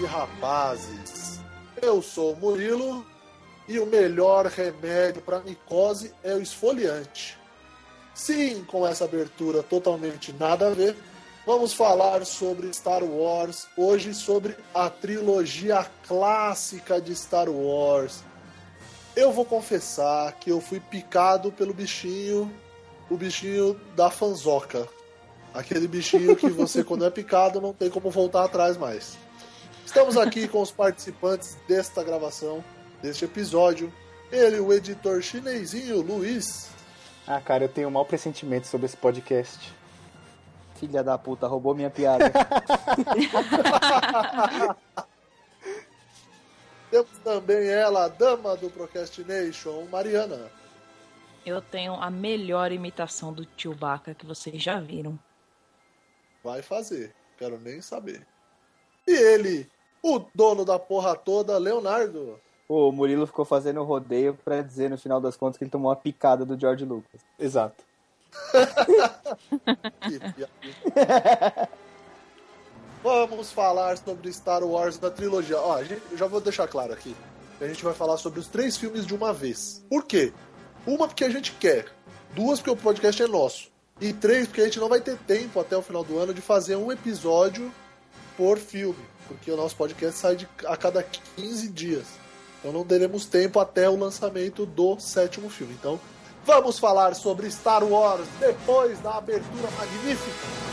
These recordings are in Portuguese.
e rapazes. Eu sou o Murilo e o melhor remédio para micose é o esfoliante. Sim, com essa abertura totalmente nada a ver, vamos falar sobre Star Wars, hoje sobre a trilogia clássica de Star Wars. Eu vou confessar que eu fui picado pelo bichinho, o bichinho da fanzoca. Aquele bichinho que você, quando é picado, não tem como voltar atrás mais. Estamos aqui com os participantes desta gravação, deste episódio. Ele, o editor chinesinho, Luiz. Ah, cara, eu tenho um mau pressentimento sobre esse podcast. Filha da puta, roubou minha piada. Temos também ela, a dama do Procrastination, Mariana. Eu tenho a melhor imitação do Chewbacca que vocês já viram. Vai fazer, quero nem saber. E ele, o dono da porra toda, Leonardo. o Murilo ficou fazendo rodeio pra dizer no final das contas que ele tomou uma picada do George Lucas. Exato. Vamos falar sobre Star Wars da trilogia. Ó, a gente, eu já vou deixar claro aqui. A gente vai falar sobre os três filmes de uma vez. Por quê? Uma porque a gente quer. Duas porque o podcast é nosso. E três porque a gente não vai ter tempo até o final do ano de fazer um episódio por filme. Porque o nosso podcast sai de, a cada 15 dias. Então não teremos tempo até o lançamento do sétimo filme. Então vamos falar sobre Star Wars depois da abertura magnífica.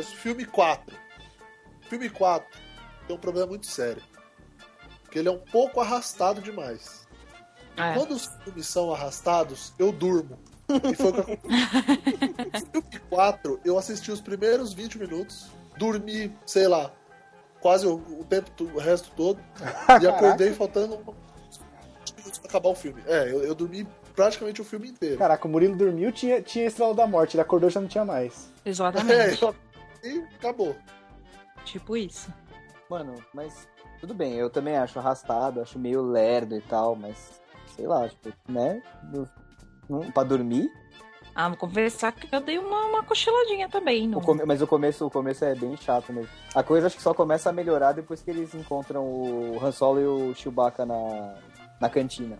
Wars, filme 4. Filme 4 tem um problema muito sério. Porque ele é um pouco arrastado demais. É. Quando os filmes são arrastados, eu durmo. E foi o que aconteceu. filme 4, eu assisti os primeiros 20 minutos, dormi, sei lá, quase o, o tempo, o resto todo, e acordei faltando uns 20 minutos pra acabar o filme. É, eu, eu dormi praticamente o filme inteiro. Caraca, o Murilo dormiu, tinha, tinha Estrela da Morte. Ele acordou já não tinha mais. É, Exatamente. eu- e acabou. Tipo isso. Mano, mas tudo bem, eu também acho arrastado, acho meio lerdo e tal, mas sei lá, tipo, né? No, pra dormir. Ah, vou confessar que eu dei uma, uma cochiladinha também. No... O come- mas o começo, o começo é bem chato mesmo. A coisa acho que só começa a melhorar depois que eles encontram o Han Solo e o Chewbacca na, na cantina.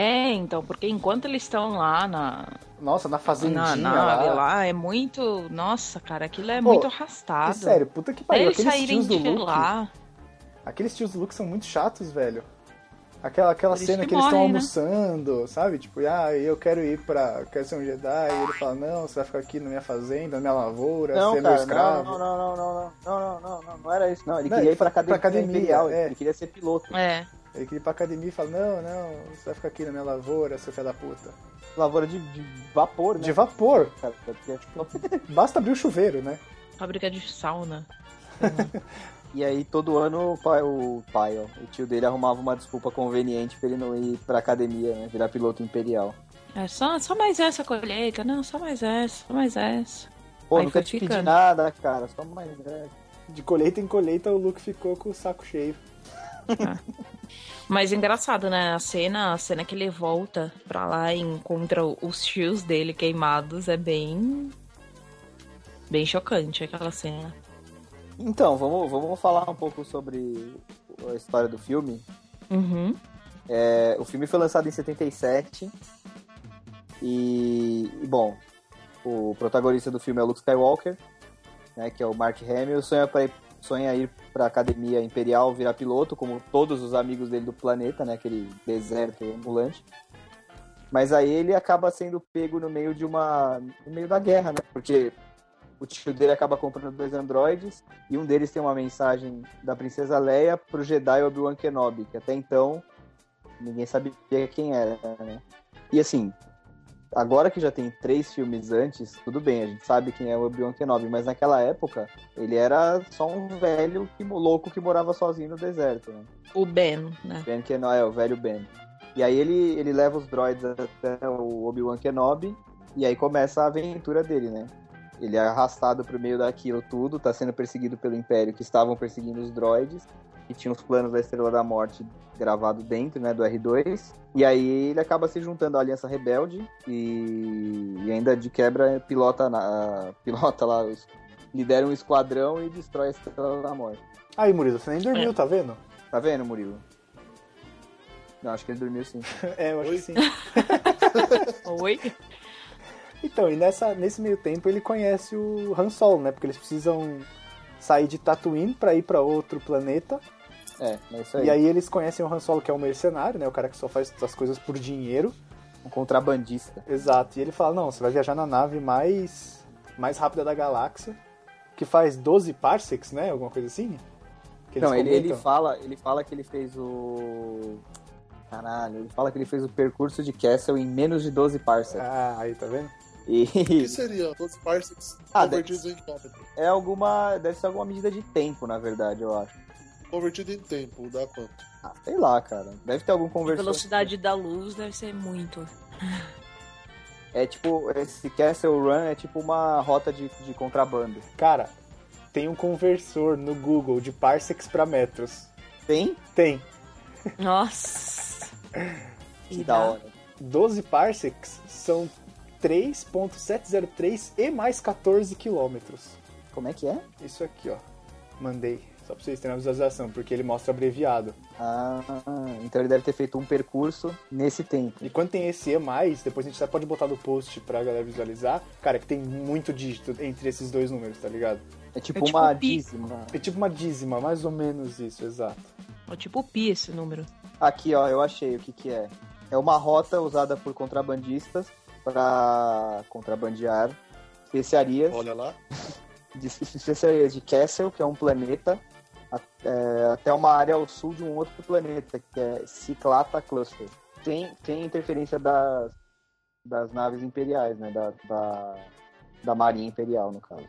É, então, porque enquanto eles estão lá na, Nossa, na fazendinha na nave lá. lá. é muito. Nossa, cara, aquilo é Pô, muito É arrastado. sério, puta que pariu. eles Aqueles saírem tios do de Luke. lá. Aqueles tios do Luke são muito chatos, velho. Aquela, aquela Eles cena que que eles estão né? almoçando, sabe? Tipo, ah, eu quero ir pra. Quero ser um Jedi. E ele fala, não, você vai ficar aqui na minha fazenda, na minha lavoura, Não, ser meu cara, escravo. não, não, não, não, não, não, não, não, não, não era isso. Não, ele Não, queria ele ir pra foi pra academia, academia, imperial, é. ele queria ser piloto. É. Ele queria ir pra academia e fala, não, não, você vai ficar aqui na minha lavoura, seu filho da puta. Lavoura de, de vapor, né? De vapor. Cara, porque, tipo, Basta abrir o chuveiro, né? Fábrica de sauna. E aí todo ano o pai, o pai, ó, o tio dele arrumava uma desculpa conveniente pra ele não ir pra academia, né? Virar piloto imperial. É só, só mais essa colheita. Não, só mais essa, só mais essa. Pô, Aí nunca te pedi nada, cara. Só mais é. De colheita em colheita, o Luke ficou com o saco cheio. Mas engraçado, né? A cena, a cena que ele volta pra lá e encontra os tios dele queimados é bem. Bem chocante aquela cena. Então, vamos, vamos falar um pouco sobre a história do filme. Uhum. É, o filme foi lançado em 77. E, bom, o protagonista do filme é o Luke Skywalker, né, que é o Mark Hamill, sonha, pra ir, sonha ir pra academia imperial virar piloto, como todos os amigos dele do planeta, né, aquele deserto ambulante. Mas aí ele acaba sendo pego no meio de uma. no meio da guerra, né? Porque o tio dele acaba comprando dois androides e um deles tem uma mensagem da princesa Leia pro Jedi Obi-Wan Kenobi, que até então ninguém sabia quem era, né? E assim, agora que já tem três filmes antes, tudo bem, a gente sabe quem é o Obi-Wan Kenobi, mas naquela época ele era só um velho que, louco que morava sozinho no deserto, né? O Ben, né? Ben Kenobi, é, o velho Ben. E aí ele, ele leva os droids até o Obi-Wan Kenobi, e aí começa a aventura dele, né? Ele é arrastado pro meio daquilo tudo, tá sendo perseguido pelo Império, que estavam perseguindo os droids, que tinha os planos da Estrela da Morte gravado dentro, né, do R2. E aí ele acaba se juntando à Aliança Rebelde e, e ainda de quebra pilota, na... pilota lá, lidera um esquadrão e destrói a Estrela da Morte. Aí, Murilo, você nem dormiu, É. tá vendo? Tá vendo, Murilo? Não, acho que ele dormiu sim. É, eu acho Oi? que sim. Oi? Então, e nessa, nesse meio tempo ele conhece o Han Solo, né? Porque eles precisam sair de Tatooine pra ir pra outro planeta. É, é isso aí. E aí eles conhecem o Han Solo, que é um mercenário, né? O cara que só faz as coisas por dinheiro. Um contrabandista. Exato. E ele fala, não, você vai viajar na nave mais, mais rápida da galáxia, que faz 12 parsecs, né? Alguma coisa assim? Não, ele, ele, fala, ele fala que ele fez o. Caralho, ele fala que ele fez o percurso de Castle em menos de 12 parsecs. Ah, aí, tá vendo? E O que seria 12 parsecs Ah, convertidos em quilômetro? é alguma. Deve ser alguma medida de tempo, na verdade, eu acho. Convertido em tempo, dá quanto? Ah, sei lá, cara. Deve ter algum A conversor. velocidade da luz deve ser muito. É tipo, esse Castle Run é tipo uma rota de, de contrabando. Cara, tem um conversor no Google de parsecs pra metros. Tem? Tem. Nossa. Que da hora. 12 parsecs são 3.703 e mais 14 quilômetros. Como é que é? Isso aqui, ó. Mandei. Só pra vocês terem uma visualização, porque ele mostra abreviado. Ah, então ele deve ter feito um percurso nesse tempo. E quando tem esse E+, depois a gente até pode botar no post pra galera visualizar. Cara, que tem muito dígito entre esses dois números, tá ligado? É tipo É tipo uma pi. dízima. É tipo uma dízima, mais ou menos isso, exato. É tipo pi esse número. Aqui, ó, eu achei o que que é. É uma rota usada por contrabandistas para contrabandear especiarias, Olha lá. de, especiarias de Castle, que é um planeta, é, até uma área ao sul de um outro planeta, que é Ciclata Cluster. Tem, tem interferência das, das naves imperiais, né? Da, da, da Marinha Imperial, no caso.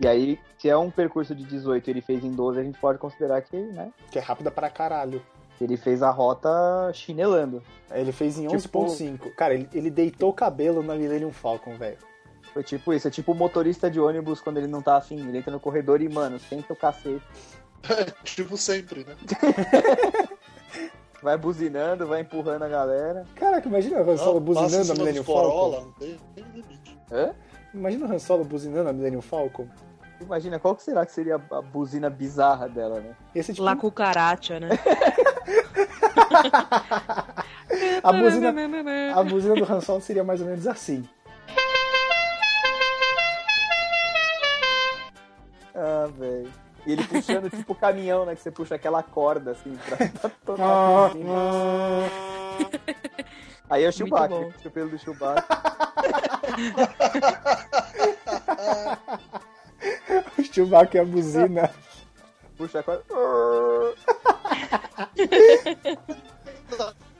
E aí, se é um percurso de 18 e ele fez em 12, a gente pode considerar que, né? Que é rápida pra caralho. Ele fez a rota chinelando. Ele fez em Tipo- 11.5. Cara, ele, ele deitou o cabelo na Millennium Falcon, velho. Foi tipo isso, é tipo o motorista de ônibus quando ele não tá afim. Ele entra no corredor e, mano, senta o cacete. tipo sempre, né? Vai buzinando, vai empurrando a galera. Caraca, imagina o Han Solo em buzinando a Millennium Corolla, Falcon. não tem, tem limite. Hã? Imagina o Han Solo buzinando a Millennium Falcon. Imagina, qual que será que seria a buzina bizarra dela, né? Esse tipo La cucaracha, né? a buzina, a buzina do Han Solo seria mais ou menos assim. Ah, velho. E ele puxando tipo caminhão, né? Que você puxa aquela corda, assim, pra, pra tocar Ah, a buzina. Aí é o Chewbacca, o pelo do Chewbacca. O Chewbacca e a buzina. Puxa a corda.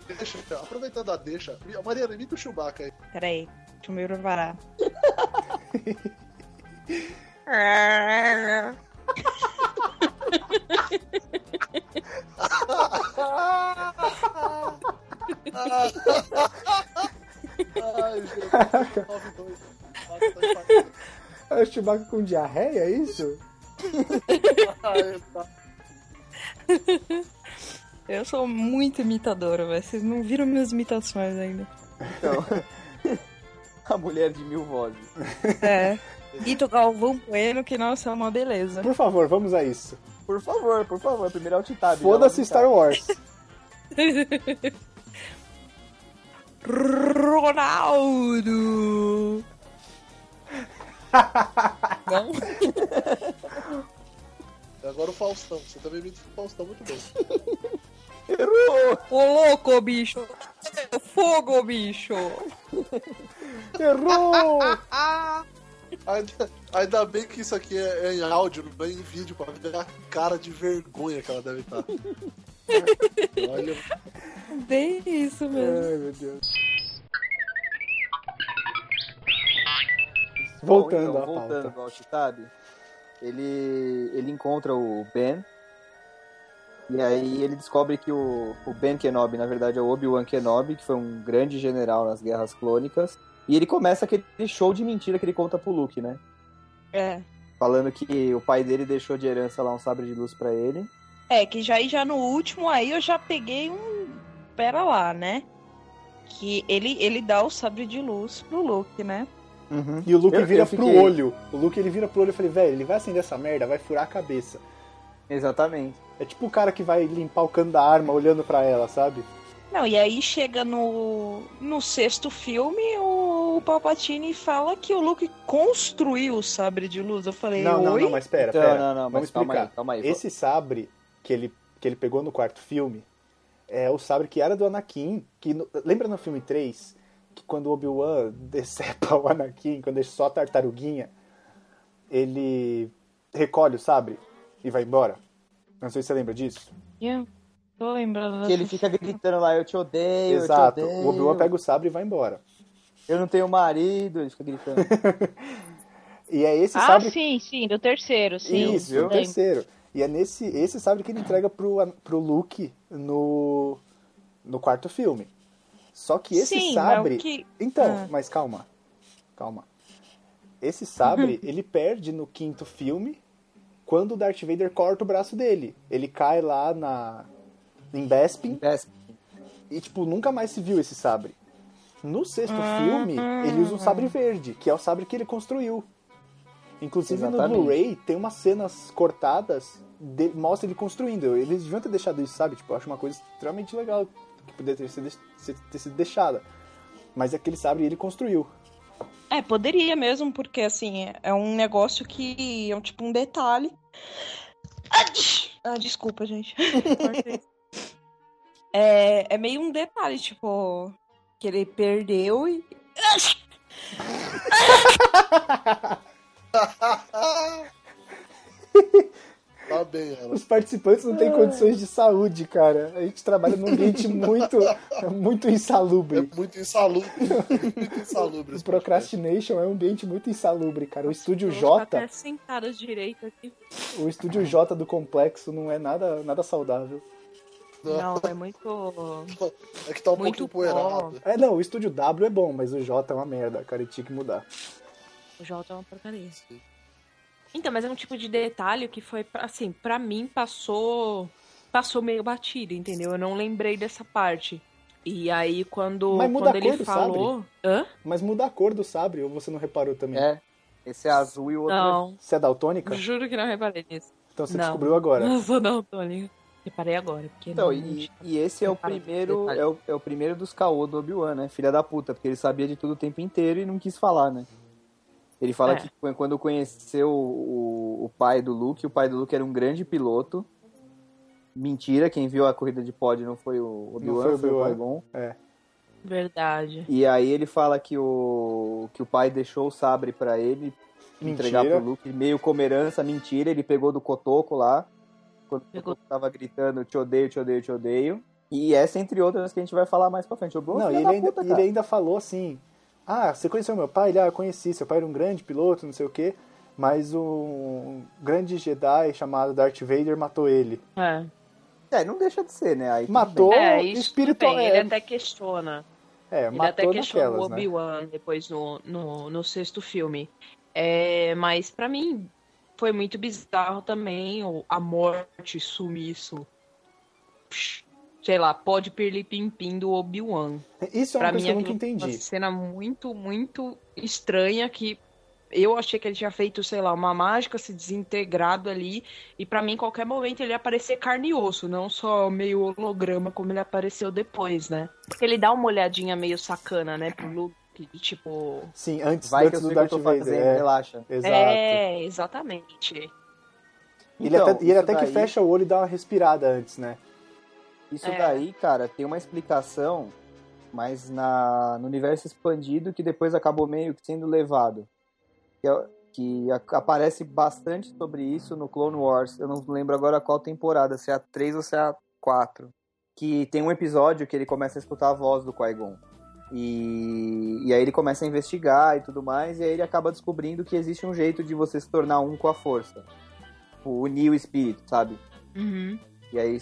Deixa, aproveitando a deixa, Mariana, imita o Chewbacca aí. Peraí, deixa eu me preparar. Ai, gente, 92. Nossa, tô empatado. É o Chewbacca com diarreia, é isso? Eu sou muito imitadora, velho. Vocês não viram minhas imitações ainda. Então, a mulher de mil vozes. É. Ito Galvão Bueno, que nossa, é uma beleza. Por favor, vamos a isso. Por favor, por favor, primeiro alt tab. Foda-se Star Wars. Ronaldo! Não? E agora o Faustão. Você também imita o Faustão muito bem. Errou! Ô louco, bicho! Fogo, bicho! Errou! Ainda, ainda bem que isso aqui é, é em áudio, não é em vídeo, pra ver a cara de vergonha que ela deve estar. Olha, Bem isso mesmo. Ai, meu Deus. Voltando Bom, então, voltando pauta. ao sabe? Ele, ele encontra o Ben. E aí ele descobre que o, o Ben Kenobi, na verdade, é o Obi-Wan Kenobi, que foi um grande general nas Guerras Clônicas. E ele começa aquele show de mentira que ele conta pro Luke, né? É. Falando que o pai dele deixou de herança lá um sabre de luz pra ele. É, que já já no último aí eu já peguei um. Pera lá, né? Que ele, ele dá o sabre de luz pro Luke, né? E o Luke Eu- vira eu pro fiquei- olho. O Luke ele vira pro olho e eu falei, velho, ele vai acender essa merda, vai furar a cabeça. Exatamente. É tipo o cara que vai limpar o cano da arma olhando pra ela, sabe? Não, e aí chega no, no sexto filme, o Palpatine fala que o Luke construiu o sabre de luz. Eu falei, Não, não, oi? não, mas pera, Então, pera. não, não, Vamos mas calma explicar. aí, calma aí. Esse sabre que ele, que ele pegou no quarto filme é o sabre que era do Anakin. Que no- lembra no filme 3? Que quando o Obi-Wan decepa o Anakin, quando ele só a tartaruguinha, ele recolhe o sabre e vai embora. Não sei se você lembra disso. Eu tô lembrando. Que ele fica gritando lá, eu te odeio, Exato. eu te odeio. O Obi-Wan pega o sabre e vai embora. Eu não tenho marido, ele fica gritando. E é esse Ah, sabre. sim, sim, do terceiro, sim. Isso, viu? o terceiro. E é nesse esse sabre que ele entrega pro, pro Luke no, no quarto filme. Só que esse Sim, sabre. que... Então, Ah. mas calma. Calma. Esse sabre, ele perde no quinto filme quando o Darth Vader corta o braço dele. Ele cai lá na em Bespin Desce. e tipo nunca mais se viu esse sabre. No sexto Ah. filme, ele usa um sabre verde, que é o sabre que ele construiu. Inclusive no Exatamente. Blu-ray tem umas cenas cortadas, de- mostra ele construindo. Eles deviam ter deixado isso, sabe? Tipo, eu acho uma coisa extremamente legal que poderia ter sido, ter sido deixada. Mas aquele sabre ele construiu. É, poderia mesmo, porque assim, é- é um negócio que é um tipo um detalhe. Ah, des- desculpa, gente. É, é meio um detalhe, tipo, que ele perdeu e. Tá bem, ela. Os participantes não têm condições de saúde, cara. A gente trabalha num ambiente muito, muito É insalubre. muito insalubre. muito insalubre O podcast. Procrastination é um ambiente muito insalubre, cara. O estúdio J, até sentadas direito aqui. o estúdio J do complexo não é nada, nada saudável. Não, é muito. É que tá um Muito pouquinho empoeirado. É, não, o estúdio W é bom, mas o J é uma merda, cara, e tinha que mudar. O Jota é uma porcaria. Então, mas é um tipo de detalhe que foi, assim, pra mim passou. Passou meio batido, entendeu? Eu não lembrei dessa parte. E aí, quando, Mas muda quando a ele cor do falou. Hã? Mas muda a cor do sabre, ou você não reparou também? É. Esse é azul e o outro é Não, Você é daltônica? juro que não reparei nisso. Então você Não. descobriu agora. Eu sou não, Tony. Reparei agora, porque Então, não. e, e esse é o primeiro é o, é o primeiro dos caô do Obi-Wan, né? Filha da puta, porque ele sabia de tudo o tempo inteiro e não quis falar, né? Ele fala É. que qu- quando conheceu o, o pai do Luke, o pai do Luke era um grande piloto. Mentira, quem viu a corrida de pod não foi o Obi-Wan, foi o foi o. Qui-Gon. Verdade. E aí ele fala que o, que o pai deixou o sabre pra ele entregar Mentira. pro Luke, meio como herança, mentira, ele pegou do Cotoco lá, quando o Pegou. Cotoco tava gritando te odeio, te odeio, te odeio. E essa entre outras que a gente vai falar mais pra frente. O Bruno Não, filho ele da ainda, puta, ele ainda falou assim: Ah, você conheceu meu pai? Ele, ah, eu conheci. Seu pai era um grande piloto, não sei o quê. Mas um grande Jedi chamado Darth Vader matou ele. É. É, não deixa de ser, né? Aí Matou. É, tudo bem, é, ele até questiona. é, Ele até matou questiona o né? Obi-Wan depois no, no, no sexto filme. É, mas pra mim foi muito bizarro também o- a morte, sumiço. Sei lá, pode pirlipim-pim do Obi-Wan. Isso é Pra uma coisa mim que eu nunca aquilo foi entendi. uma cena muito, muito estranha que eu achei que ele tinha feito, sei lá, uma mágica, se desintegrado ali. E pra mim, em qualquer momento, ele ia aparecer carne e osso, não só meio holograma como ele apareceu depois, né? Porque ele dá uma olhadinha meio sacana, né, pro Luke, tipo. Sim, antes, Vai que antes eu do que Darth Vader. fazendo, é, relaxa. exato. É, exatamente. Ele Então, até, e ele até que daí- fecha o olho e dá uma respirada antes, né? Isso É. daí, cara, tem uma explicação, mas na, no universo expandido que depois acabou meio que sendo levado. Que, é- que a- aparece bastante sobre isso no Clone Wars. Eu não lembro agora qual temporada, se é a 3 ou se é a 4. Que tem um episódio que ele começa a escutar a voz do Qui-Gon. E, e aí ele começa a investigar e tudo mais, e aí ele acaba descobrindo que existe um jeito de você se tornar um com a força. Tipo, unir o espírito, sabe? Uhum. E aí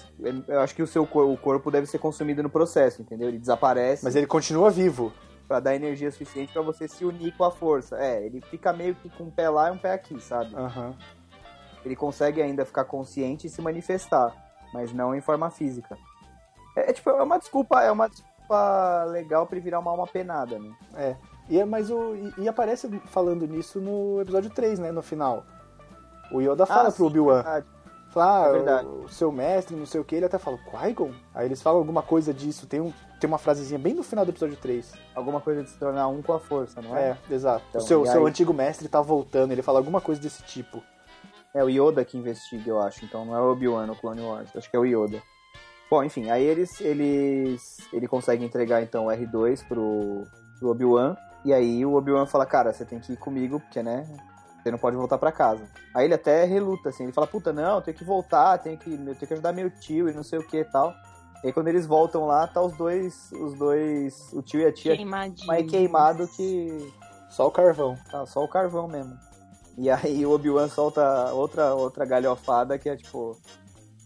eu acho que o seu o corpo deve ser consumido no processo, entendeu? Ele desaparece Mas ele continua vivo. pra dar energia suficiente pra você se unir com a força. É, ele fica meio que com um pé lá e um pé aqui, sabe? Aham. Ele consegue ainda ficar consciente e se manifestar, mas não em forma física. É, é, tipo, é uma desculpa, é uma desculpa legal pra ele virar uma alma penada, né? E, é- mas o, e, e aparece falando nisso no episódio 3, né? No final. O Yoda fala Ah, pro Obi-Wan. verdade. Fala, ah, É o, o seu mestre, não sei o que, ele até fala, Qui-Gon? Aí eles falam alguma coisa disso, tem, um, tem uma frasezinha bem no final do episódio 3. Alguma coisa de se tornar um com a força, não é? É, exato. Então, o seu, seu aí- antigo mestre tá voltando, ele fala alguma coisa desse tipo. É o Yoda que investiga, eu acho. Então não é o Obi-Wan no Clone Wars. Acho que é o Yoda. Bom, enfim, aí eles. eles ele consegue entregar então o R2 pro, pro Obi-Wan. E aí o Obi-Wan fala, cara, você tem que ir comigo, porque, né? Você não pode voltar pra casa. Aí ele até reluta, assim. Ele fala, puta, não, eu tenho que voltar, tenho que, eu tenho que ajudar meu tio e não sei o que e tal. E aí quando eles voltam lá, tá os dois. Os dois. O tio e a tia mais queimado que. Só o carvão. Tá, só o carvão mesmo. E aí o Obi-Wan solta outra, outra galhofada que é tipo.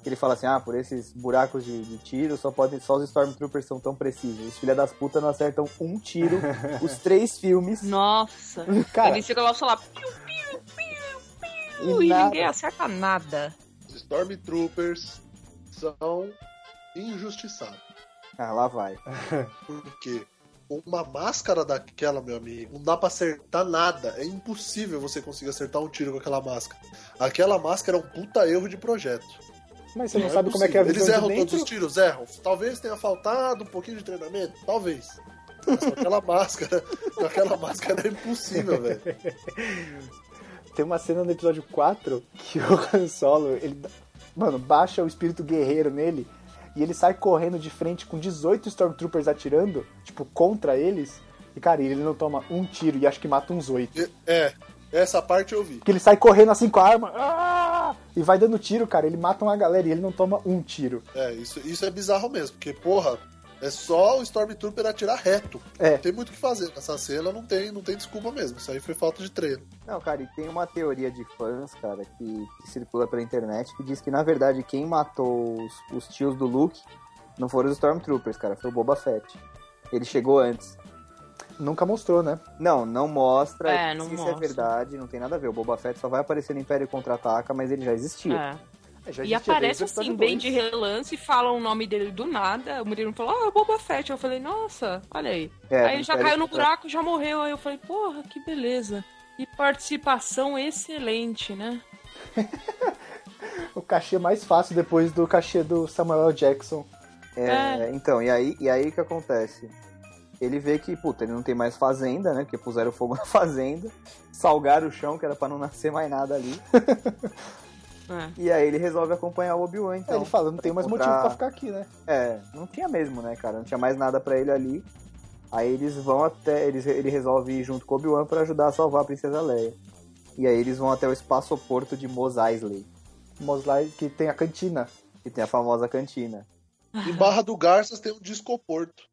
Que ele fala assim, ah, por esses buracos de, de tiro, só podem. Só os Stormtroopers são tão precisos. Os filha das putas não acertam um tiro os três filmes. Nossa. Cara, Eles ficam lá só lá. Piu, piu, piu, E nada. ninguém acerta nada. Os Stormtroopers são injustiçados. Ah, lá vai. Porque uma máscara daquela, meu amigo, não dá pra acertar nada. É impossível você conseguir acertar um tiro com aquela máscara. Aquela máscara é um puta erro de projeto. mas você não, Não sabe como é que é a visão Eles erram de dentro? todos os tiros? Erram. Talvez tenha faltado um pouquinho de treinamento. Talvez. Mas com aquela máscara, com aquela máscara é impossível, velho. Tem uma cena no episódio 4 que o Han Solo, ele, mano, baixa o espírito guerreiro nele e ele sai correndo de frente com 18 Stormtroopers atirando, tipo, contra eles. E, cara, ele não toma um tiro e acho que mata uns oito. É, essa parte eu vi. Porque ele sai correndo assim com a arma ah! e vai dando tiro, cara. Ele mata uma galera e ele não toma um tiro. É, isso, isso é bizarro mesmo, porque, porra, é só o Stormtrooper atirar reto. É. Não tem muito o que fazer. Nessa cena não tem, não tem desculpa mesmo. Isso aí foi falta de treino. Não, cara, e tem uma teoria de fãs, cara, que, que circula pela internet, que diz que, na verdade, quem matou os, os tios do Luke não foram os Stormtroopers, cara, foi o Boba Fett. Ele chegou antes. Nunca mostrou, né? Não, não mostra. É, não se isso mostra. é verdade, não tem nada a ver. O Boba Fett só vai aparecer no Império Contra-Ataca, mas ele já existia. É. É, E aparece assim, bem de relance, falam o nome dele do nada. O Murilo falou, ah, Boba Fett. Eu falei, nossa, olha aí. É, aí ele já caiu no Contra- buraco, já morreu. Aí eu falei, porra, que beleza. E participação excelente, né? O cachê mais fácil depois do cachê do Samuel. Jackson. É, Então, e aí, e aí o que acontece? Ele vê que, puta, ele não tem mais fazenda, né? Porque puseram fogo na fazenda, salgaram o chão, que era pra não nascer mais nada ali. É. E aí ele resolve acompanhar o Obi-Wan, então. Aí ele fala, não tem mais encontrar- motivo pra ficar aqui, né? É, não tinha mesmo, né, cara? Não tinha mais nada pra ele ali. Aí eles vão até. Eles, ele resolve ir junto com o Obi-Wan pra ajudar a salvar a Princesa Leia. E aí eles vão até o espaço-porto de Mos Eisley, Moslai que tem a cantina. que tem a famosa cantina. Em Barra do Garças tem um discoporto.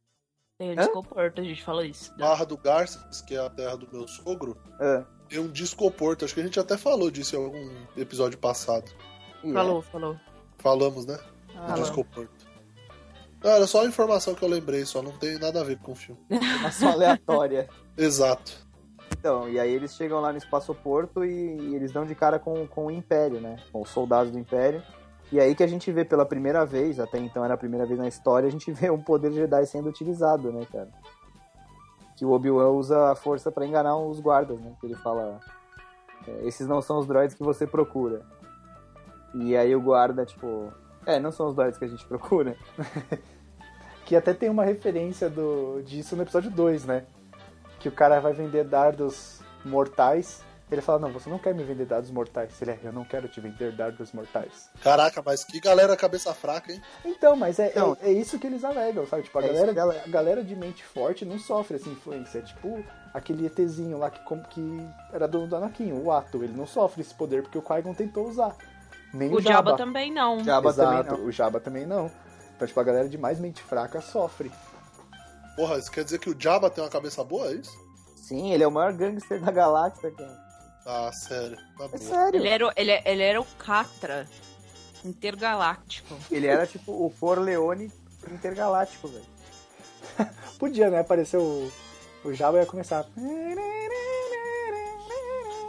Tem Hã? desconforto, a gente falou isso. Barra do Garças, que é a terra do meu sogro, Ah, tem um discoporto. Acho que a gente até falou disso em algum episódio passado. é. Falou, falou. Falamos, né? Do Falou. discoporto. Não, era só a informação que eu lembrei, só não tem nada a ver com o filme. É uma só aleatória. Exato. Então, e aí eles chegam lá no espaço-porto e, e eles dão de cara com, com o Império, né? Com os soldados do Império. E aí que a gente vê pela primeira vez, até então era a primeira vez na história, a gente vê um poder Jedi sendo utilizado, né, cara? Que o Obi-Wan usa a força pra enganar os guardas, né? Que ele fala: "É, esses não são os droids que você procura. E aí o guarda, tipo, é, não são os droids que a gente procura. Que até tem uma referência do, disso no episódio 2, né? Que o cara vai vender dardos mortais. Ele fala, não, você não quer me vender dardos mortais. Ele é, eu não quero te vender dardos mortais. Caraca, mas que galera cabeça fraca, hein? Então, mas é, Então- é, é isso que eles alegam, sabe? Tipo, a, É galera, a galera de mente forte não sofre essa influência. É tipo aquele ETzinho lá que, que era dono do Anakin, o Ato. Ele não sofre esse poder porque o Qui-Gon tentou usar. Nem o, O Jabba também não. Jabba Exato, também não. o Jabba também não. Então, tipo, a galera de mais mente fraca sofre. Porra, isso quer dizer que o Jabba tem uma cabeça boa, é isso? Sim, ele é o maior gangster da galáxia, cara. Ah, sério. Tá É sério. Ele era, o- ele, ele era o Catra intergaláctico. Ele era tipo o Corleone intergaláctico, velho. Podia, né? Aparecer o, o Jabba e ia começar.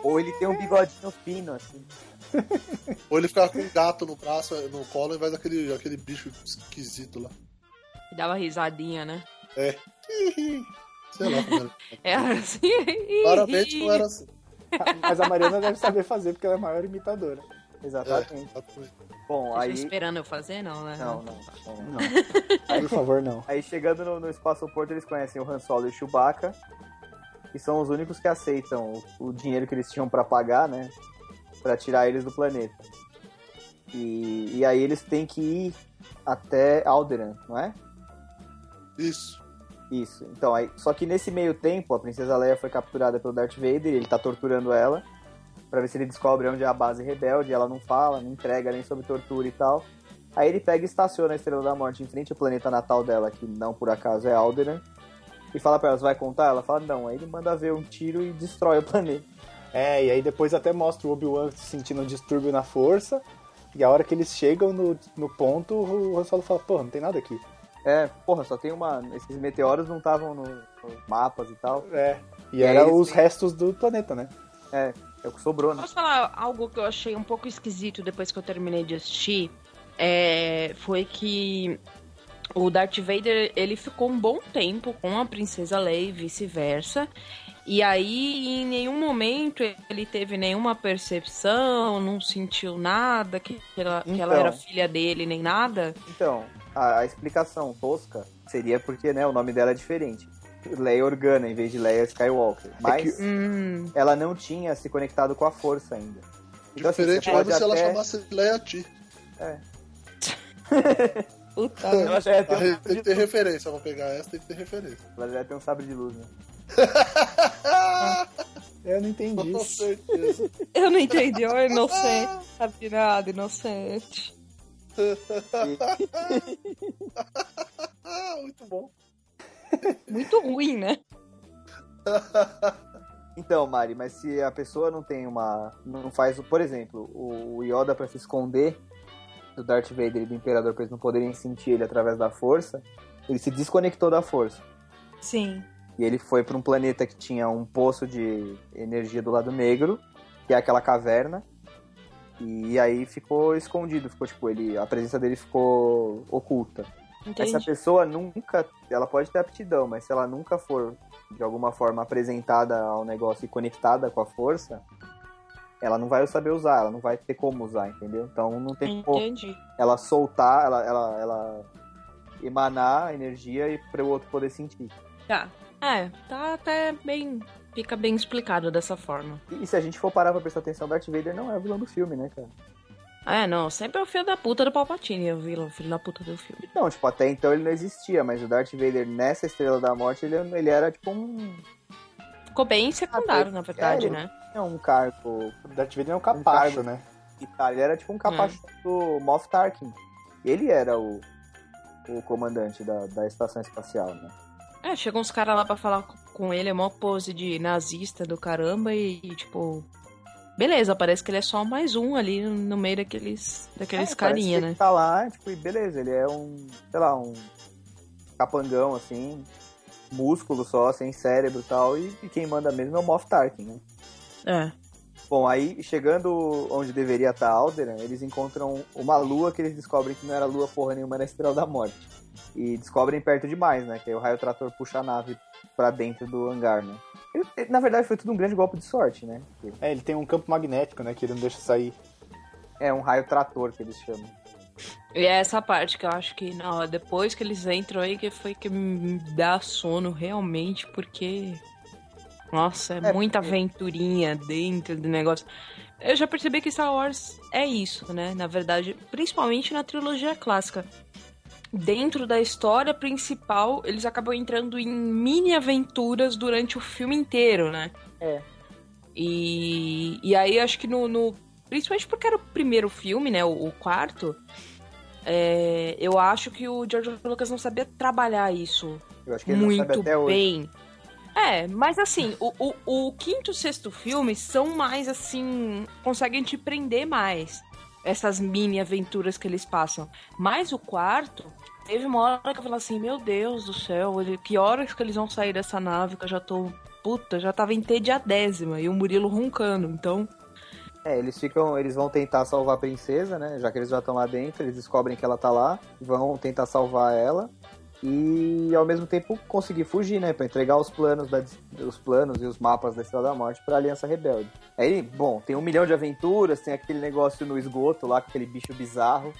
Ou ele tem um bigodinho fino, assim. Ou ele ficava com um gato no braço, no colo, ao invés daquele aquele bicho esquisito lá. Que dava risadinha, né? É. Sei lá como era. Era assim. Claramente não era assim. Mas a Mariana deve saber fazer porque ela é a maior imitadora. É, Exatamente. exatamente. Bom, Vocês aí. esperando eu fazer, não, né? Não, não, não, não. Por favor, não. Aí chegando no, no espaço-porto, eles conhecem o Han Solo e o Chewbacca, que são os únicos que aceitam o, o dinheiro que eles tinham pra pagar, né? Pra tirar eles do planeta. E, e aí eles têm que ir até Alderaan, não é? Isso. Isso. Então, aí, só que nesse meio tempo, a princesa Leia foi capturada pelo Darth Vader e ele tá torturando ela pra ver se ele descobre onde é a base rebelde. Ela não fala, não entrega nem sobre tortura e tal. Aí ele pega e estaciona a Estrela da Morte em frente ao planeta natal dela, que não por acaso é Alderaan, e fala pra ela, "Você vai contar? Ela fala, não. Aí ele manda ver um tiro e destrói o planeta. É, e aí depois até mostra o Obi-Wan sentindo um distúrbio na força. E a hora que eles chegam no, no ponto, o Han Solo fala, porra, não tem nada aqui. É, porra, só tem uma... Esses meteoros não estavam no- nos mapas e tal. É. E, E era eles os restos do planeta, né? É, é o que sobrou, né? Posso falar algo que eu achei um pouco esquisito depois que eu terminei de assistir? É, foi que o Darth Vader ele ficou um bom tempo com a Princesa Leia e vice-versa. E aí, em nenhum momento, ele teve nenhuma percepção, não sentiu nada, que ela, que ela Então. era filha dele, nem nada. Então, a, a explicação tosca seria porque, né, o nome dela é diferente. Leia Organa em vez de Leia Skywalker. Mas que- Hum, ela não tinha se conectado com a força ainda. Então, assim, Diferente pode se ela até- chamasse Leia Ti. puta. Ela já ia ter um Tem que de ter referência, pra pegar essa tem que ter referência. Ela já tem um sabre de luz, né? Eu não entendi. Com certeza. Eu não entendi, ô inocente. De nada, inocente. Muito bom. Muito ruim, né? Então, Mari, mas se a pessoa não tem uma. Não faz. o- Por exemplo, o o Yoda pra se esconder do Darth Vader e do Imperador pra eles não poderem sentir ele através da força, ele se desconectou da força. Sim. E ele foi pra um planeta que tinha um poço de energia do lado negro, que é aquela caverna. E aí ficou escondido, ficou tipo, ele, a presença dele ficou oculta. Entendi. Essa pessoa nunca, ela pode ter aptidão, mas se ela nunca for de alguma forma apresentada ao negócio e conectada com a força, ela não vai saber usar, ela não vai ter como usar, entendeu? Então não tem como Entendi. ela soltar, ela, ela, ela emanar a energia e para o outro poder sentir. Tá. É, tá até bem. Fica bem explicado dessa forma. E, e se a gente for parar pra prestar atenção, Darth Vader não é o vilão do filme, né, cara? É, não, sempre é o filho da puta do Palpatine, o vilão, o filho da puta do filme. Não, tipo, até então ele não existia, mas o Darth Vader nessa Estrela da Morte, ele, ele era tipo um, Ficou bem secundário, na verdade, É, né? é um cargo O Darth Vader é um capacho, cargo. né? militar, ele era tipo um capacho do Moff Tarkin. Ele era o, o comandante da, da estação espacial, né? É, chegam uns caras lá pra falar com ele, é mó pose de nazista do caramba e, e, tipo. Beleza, parece que ele é só mais um ali no meio daqueles, daqueles É, carinha, né? Ele tá lá, tipo, e beleza, ele é um, sei lá, um capangão, assim, músculo só, sem cérebro e tal, e, quem manda mesmo é o Moff Tarkin, né? É. Bom, aí chegando onde deveria estar Alderaan, eles encontram uma lua que eles descobrem que não era lua porra nenhuma, era a Estrela da Morte. E descobrem perto demais, né? Que aí o raio trator puxa a nave pra dentro do hangar, né? Ele- ele- na verdade foi tudo um grande golpe de sorte, né? Porque É, ele tem um campo magnético, né? Que ele não deixa sair. É um raio trator que eles chamam. E é essa parte que eu acho que, não, depois que eles entram aí, que foi que me dá sono realmente, porque. Nossa, é, É, muita porque- aventurinha dentro do negócio. Eu já percebi que Star Wars é isso, né? Na verdade, principalmente na trilogia clássica. Dentro da história principal, eles acabam entrando em mini aventuras durante o filme inteiro, né? É. E, e aí acho que no, no- Principalmente porque era o primeiro filme, né? O, o quarto. é, eu acho que o George Lucas não sabia trabalhar isso Eu acho que ele não sabe muito até hoje. bem. É, mas assim, o, o, o quinto e o sexto filme são mais assim. conseguem te prender mais. Essas mini aventuras que eles passam. Mas o quarto, teve uma hora que eu falei assim: Meu Deus do céu, que horas que eles vão sair dessa nave que eu já tô. Puta, já tava em entediadésima. E o Murilo roncando. Então, É, eles ficam, eles vão tentar salvar a princesa, né? Já que eles já estão lá dentro, eles descobrem que ela tá lá, vão tentar salvar ela e ao mesmo tempo conseguir fugir, né? Pra entregar os planos, da, os planos e os mapas da Estrela da Morte pra Aliança Rebelde. Aí, bom, tem um milhão de aventuras, tem aquele negócio no esgoto lá com aquele bicho bizarro,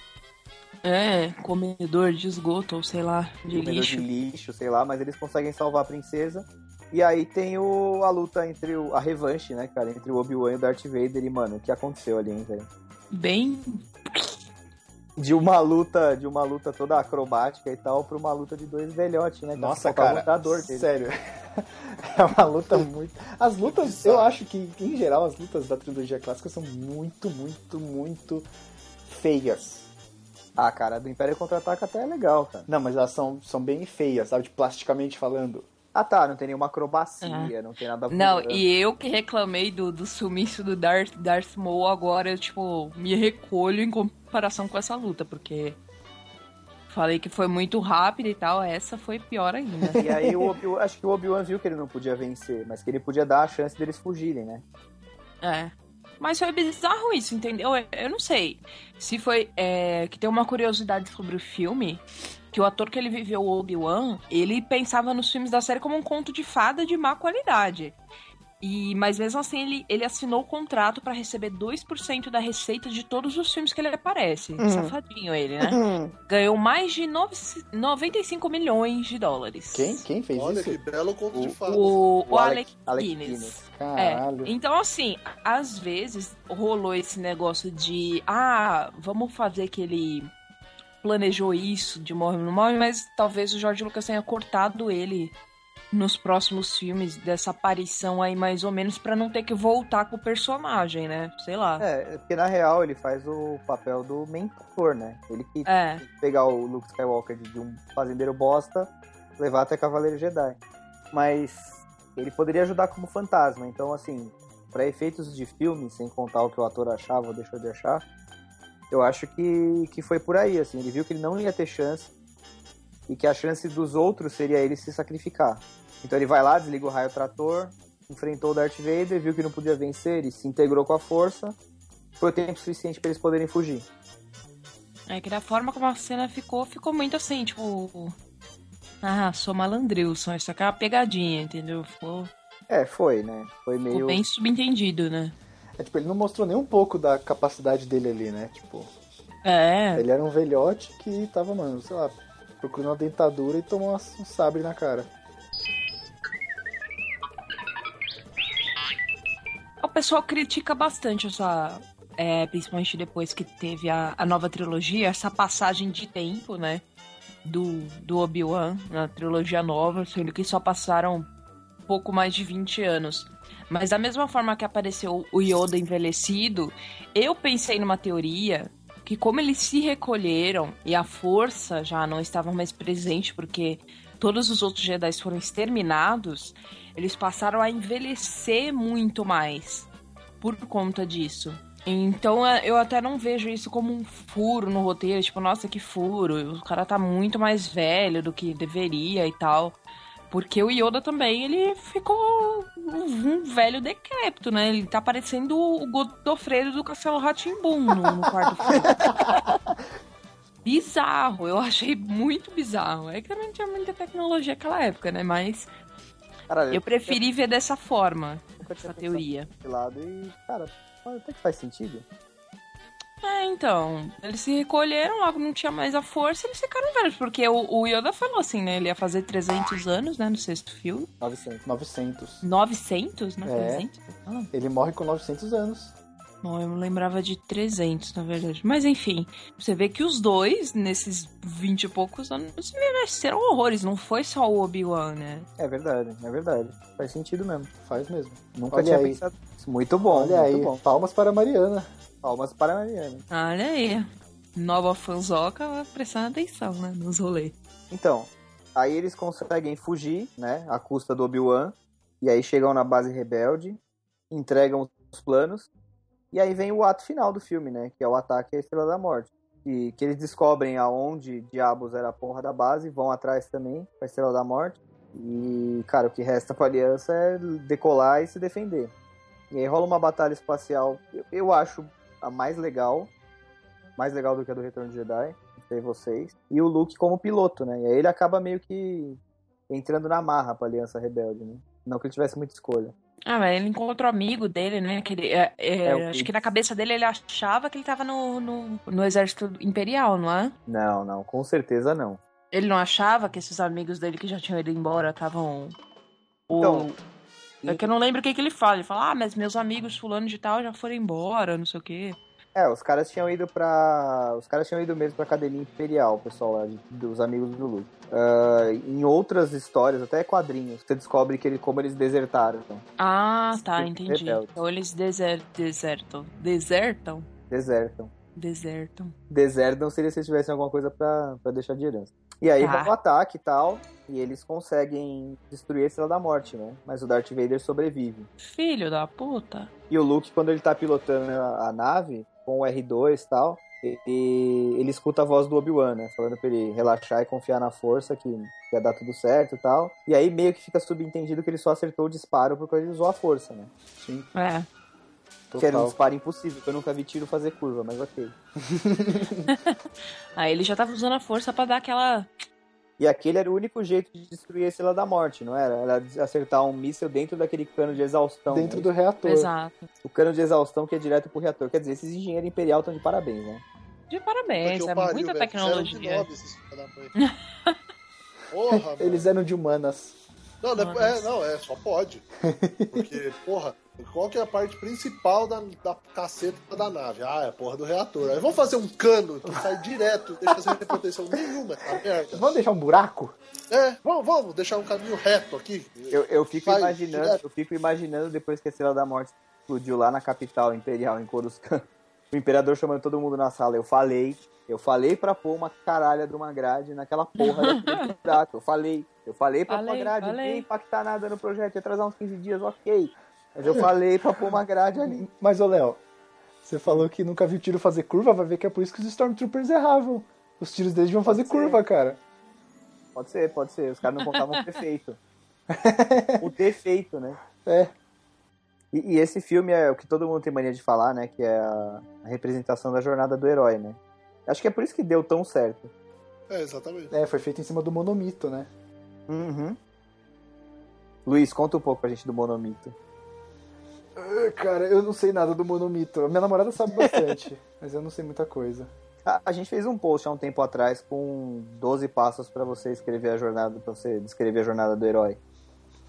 é, comedor de esgoto, ou sei lá, de comedor lixo. de lixo, sei lá, mas eles conseguem salvar a princesa. E aí tem o, a luta entre o, a revanche, né, cara, entre o Obi-Wan e o Darth Vader e, mano, o que aconteceu ali, hein, velho? Bem. De uma luta, de uma luta toda acrobática e tal, pra uma luta de dois velhotes, né? Nossa, Só faltava cara, botar a dor dele. sério. É uma luta muito. As lutas, eu acho que, em geral, as lutas da trilogia clássica são muito, muito, muito feias. Ah, cara, a do Império Contra-Ataca até é legal, cara. Não, mas elas são, são bem feias, sabe? De plasticamente falando. Ah, tá, não tem nenhuma acrobacia, não tem nada Não, voando. e eu que reclamei do, do sumiço do Darth, Darth Maul, agora eu, tipo, me recolho em comparação com essa luta, porque falei que foi muito rápida e tal, essa foi pior ainda. E aí o Obi acho que o Obi-Wan viu que ele não podia vencer, mas que ele podia dar a chance deles fugirem, né? É. Mas foi bizarro isso, entendeu? Eu, não sei se foi. É, que tem uma curiosidade sobre o filme. Que o ator que ele viveu, o Obi-Wan, ele pensava nos filmes da série como um conto de fada de má qualidade. E, mas mesmo assim, ele, ele assinou o contrato pra receber 2% da receita de todos os filmes que ele aparece. Safadinho ele, né? Ganhou mais de nove- 95 milhões de dólares. Quem? Quem fez Olha isso? que belo conto de fadas. O, o, O Alec, Alec- Alec Guinness. Guinness. É, Caralho. então assim, às vezes rolou esse negócio de ah, vamos fazer que ele planejou isso de morre no morre, mas talvez o George Lucas tenha cortado ele nos próximos filmes dessa aparição aí mais ou menos pra não ter que voltar com o personagem, né? Sei lá. É, porque na real ele faz o papel do mentor, né? Ele que É. pegar o Luke Skywalker de um fazendeiro bosta, levar até Cavaleiro Jedi. Mas ele poderia ajudar como fantasma, então assim, pra efeitos de filme, sem contar o que o ator achava ou deixou de achar, eu acho que, que foi por aí, assim, ele viu que ele não ia ter chance e que a chance dos outros seria ele se sacrificar. Então ele vai lá, desliga o raio trator, enfrentou o Darth Vader, viu que não podia vencer e se integrou com a força. Foi o tempo suficiente para eles poderem fugir. É que da forma como a cena ficou, ficou muito assim, tipo. Ah, sou malandrilson, isso aqui é uma pegadinha, entendeu? Ficou, É, foi, né? Foi ficou meio. bem subentendido, né? É, tipo, ele não mostrou nem um pouco da capacidade dele ali, né? Tipo, É. ele era um velhote que tava, mano, sei lá, procurando uma dentadura e tomou uma- um sabre na cara. O pessoal critica bastante essa. é, principalmente depois que teve a, a nova trilogia, essa passagem de tempo, né? Do, do Obi-Wan na trilogia nova, sendo que só passaram pouco mais de 20 anos. Mas da mesma forma que apareceu o Yoda envelhecido, eu pensei numa teoria que como eles se recolheram e a força já não estava mais presente porque todos os outros Jedi foram exterminados, eles passaram a envelhecer muito mais por conta disso. Então é, eu até não vejo isso como um furo no roteiro, tipo, nossa, que furo, o cara tá muito mais velho do que deveria e tal. Porque o Yoda também, ele ficou um velho decrépito, né? Ele tá parecendo o Godofredo do Castelo Ratimbum no, no quarto filme. bizarro, eu achei muito bizarro. É que também não tinha muita tecnologia naquela época, né? Mas eu preferi ver dessa forma, essa teoria. lado e, cara, até que faz sentido. É, então, eles se recolheram, logo não tinha mais a força, eles ficaram velhos, porque o, o Yoda falou assim, né? Ele ia fazer 300 anos, né, no sexto filme. 900. 900. 900, né? É. 300? Ah, Ele morre com 900 anos. não, eu lembrava de 300, na verdade. Mas enfim, você vê que os dois, nesses 20 e poucos anos, mereceram horrores, não foi só o Obi-Wan, né? É verdade, é verdade. Faz sentido mesmo. Faz mesmo. Nunca Olha tinha aí. pensado. Muito bom, Olha muito aí, bom. palmas para a Mariana. Palmas para a Mariana. Olha aí, nova fanzoca prestando atenção, né, nos rolês. Então, Aí eles conseguem fugir, né? À custa do Obi-Wan. E aí chegam na base rebelde, entregam os planos. E aí vem o ato final do filme, né? Que é o ataque à Estrela da Morte. Que, que eles descobrem aonde diabos era a porra da base, vão atrás também com a Estrela da Morte. E, cara, o que resta pra aliança é decolar e se defender. E aí rola uma batalha espacial, eu, eu acho a mais legal. Mais legal do que a do Retorno de Jedi, sei vocês. E o Luke como piloto, né? E aí ele acaba meio que entrando na marra pra Aliança Rebelde, né? Não que ele tivesse muita escolha. Ah, mas ele encontra o amigo dele, né? Que ele, é, é, É, acho que na cabeça dele ele achava que ele tava no, no, no exército imperial, não é? Não, não, com certeza não. Ele não achava que esses amigos dele que já tinham ido embora estavam. Então, É que eu não lembro o que, que ele fala. Ele fala, ah, mas meus amigos fulano de tal já foram embora, não sei o quê. É, os caras tinham ido pra. Os caras tinham ido mesmo pra Academia Imperial, o pessoal lá, dos amigos do Luke. Ah, em outras histórias, até quadrinhos, você descobre que ele, como eles desertaram. Então, Ah, tá, Sim, entendi. rebelde. Então eles deser desertam. Desertam? desertam. Desertam. Desertam seria se eles tivessem alguma coisa pra, pra deixar de herança. E aí Tá. ataque e tal, e eles conseguem destruir a Estrela da Morte, né? Mas o Darth Vader sobrevive. Filho da puta. E o Luke, quando ele tá pilotando a, a nave, com o R2 e tal, ele, ele escuta a voz do Obi-Wan, né? Falando pra ele relaxar e confiar na força, que, que ia dar tudo certo e tal. E aí meio que fica subentendido que ele só acertou o disparo porque ele usou a força, né? Sim, É. Que era um total. disparo impossível, que eu nunca vi tiro fazer curva, mas ok. Aí ele já tava usando a força pra dar aquela. E aquele era o único jeito de destruir a Estrela da Morte, não era? Era acertar um míssil dentro daquele cano de exaustão. Dentro né? do reator. Exato. O cano de exaustão que é direto pro reator. Quer dizer, esses engenheiros imperial estão de parabéns, né? De parabéns, é pariu, muita velho. Tecnologia. Porra, mano. Eles eram de humanas. Não, é, não, é, só pode. Porque, porra, qual que é a parte principal da, da caceta da nave? Ah, é a porra do reator. Aí vamos fazer um cano que sai direto, não deixa sem ter proteção nenhuma, essa merda. Vamos deixar um buraco? É, vamos, vamos deixar um caminho reto aqui. Eu, eu fico imaginando, direto. eu fico imaginando depois que a Estrela da Morte explodiu lá na capital imperial, em Coruscant. O imperador chamando todo mundo na sala. Eu falei, eu falei pra pôr uma caralha de uma grade naquela porra daquele buraco. Eu falei, eu falei pra pôr Falei, grade, não falei. ia impactar nada no projeto, ia atrasar uns 15 dias, ok. Mas eu falei pra pôr uma grade ali. Mas, ô Léo, você falou que nunca viu tiro fazer curva, vai ver que é por isso que os Stormtroopers erravam. Os tiros deles vão fazer ser. curva, cara. Pode ser, pode ser. Os caras não contavam o defeito. o defeito, né? É. E, e esse filme é o que todo mundo tem mania de falar, né? Que é a, a representação da jornada do herói, né? Acho que é por isso que deu tão certo. É, exatamente. É, foi feito em cima do monomito, né? Uhum. Luiz, conta um pouco pra gente do Monomito. Ah, Cara, eu não sei nada do monomito. A minha namorada sabe bastante, mas eu não sei muita coisa. A, a gente fez um post há um tempo atrás com 12 passos pra você escrever a jornada, pra você descrever a jornada do herói.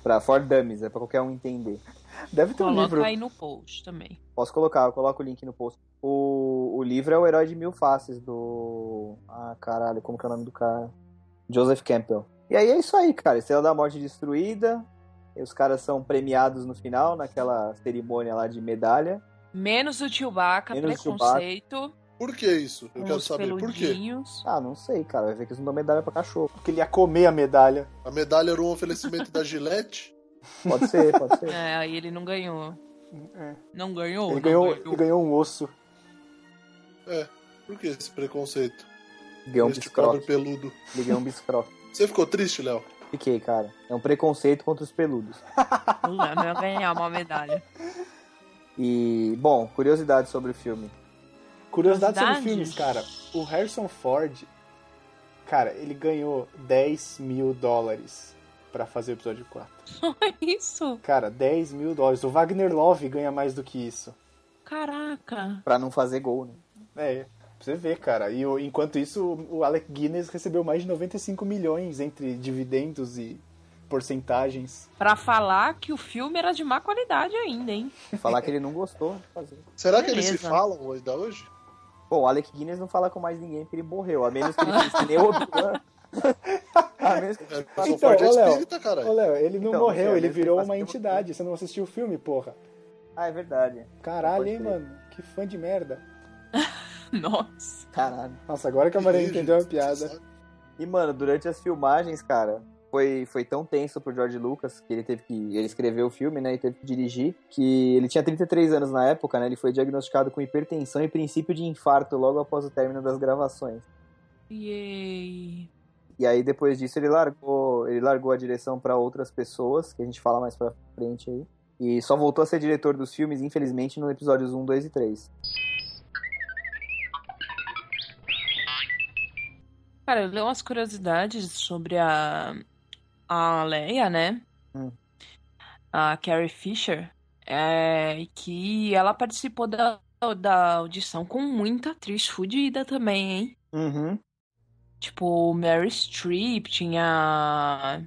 Pra For Dummies, é pra qualquer um entender. Deve ter um Coloca livro. aí no post também. Posso colocar, eu coloco o link no post. O, o livro é o Herói de Mil Faces, do. Ah, caralho, como que é o nome do cara? Joseph Campbell. E aí é isso aí, cara. Estrela da Morte destruída. E os caras são premiados no final, naquela cerimônia lá de medalha. Menos o Chewbacca, Menos o preconceito. Por que isso? Eu quero saber por quê. peludinhos. Ah, não sei, cara. Vai ver que eles não dão medalha pra cachorro. Porque ele ia comer a medalha. A medalha era um oferecimento da Gillette? Pode ser, pode ser. É, aí ele não ganhou. É. Não ganhou? Ele não ganhou, ele ganhou um osso. É. Por que esse preconceito? Ganhou um biscroque. peludo. Ele ganhou um biscroque. Você ficou triste, Léo? Fiquei, cara. É um preconceito contra os peludos. Não, não ia ganhar uma medalha. E, bom, curiosidade sobre o filme. Curiosidade sobre filmes, cara. O Harrison Ford, cara, ele ganhou 10 mil dólares pra fazer o episódio 4. Só isso? Cara, 10 mil dólares. O Wagner Love ganha mais do que isso. Caraca. Pra não fazer gol, né? É, pra você ver, cara. E o- enquanto isso, o Alec Guinness recebeu mais de 95 milhões entre dividendos e porcentagens. Pra falar que o filme era de má qualidade ainda, hein? Falar que ele não gostou de fazer. Será que eles se Beleza. falam ainda hoje? Bom, o Alec Guinness não fala com mais ninguém porque ele morreu, a menos que ele pense que nem o Obi-Wan. a menos que É, ele Então, ô, Léo, espírita, Ô. Léo, ele não Então, morreu, é, ele virou uma entidade. Você não assistiu o filme, porra? Ah, é verdade. Caralho, hein, mano? Que fã de merda. Nossa. Caralho. Nossa, agora que a Maria entendeu a piada. E, mano, durante as filmagens, cara, foi, foi tão tenso pro George Lucas que ele teve que. Ele escreveu o filme, né? E teve que dirigir. Que ele tinha 33 anos na época, né? Ele foi diagnosticado com hipertensão e princípio de infarto logo após o término das gravações. Yay. E aí, depois disso, ele largou, ele largou a direção para outras pessoas, que a gente fala mais pra frente aí. E só voltou a ser diretor dos filmes, infelizmente, no episódios 1, 2 e 3. Cara, eu li umas curiosidades sobre a, a Leia, né? Hum. A Carrie Fisher. É, que ela participou da, da audição com muita atriz fodida também, hein? Uhum. Tipo, Mary Streep, tinha.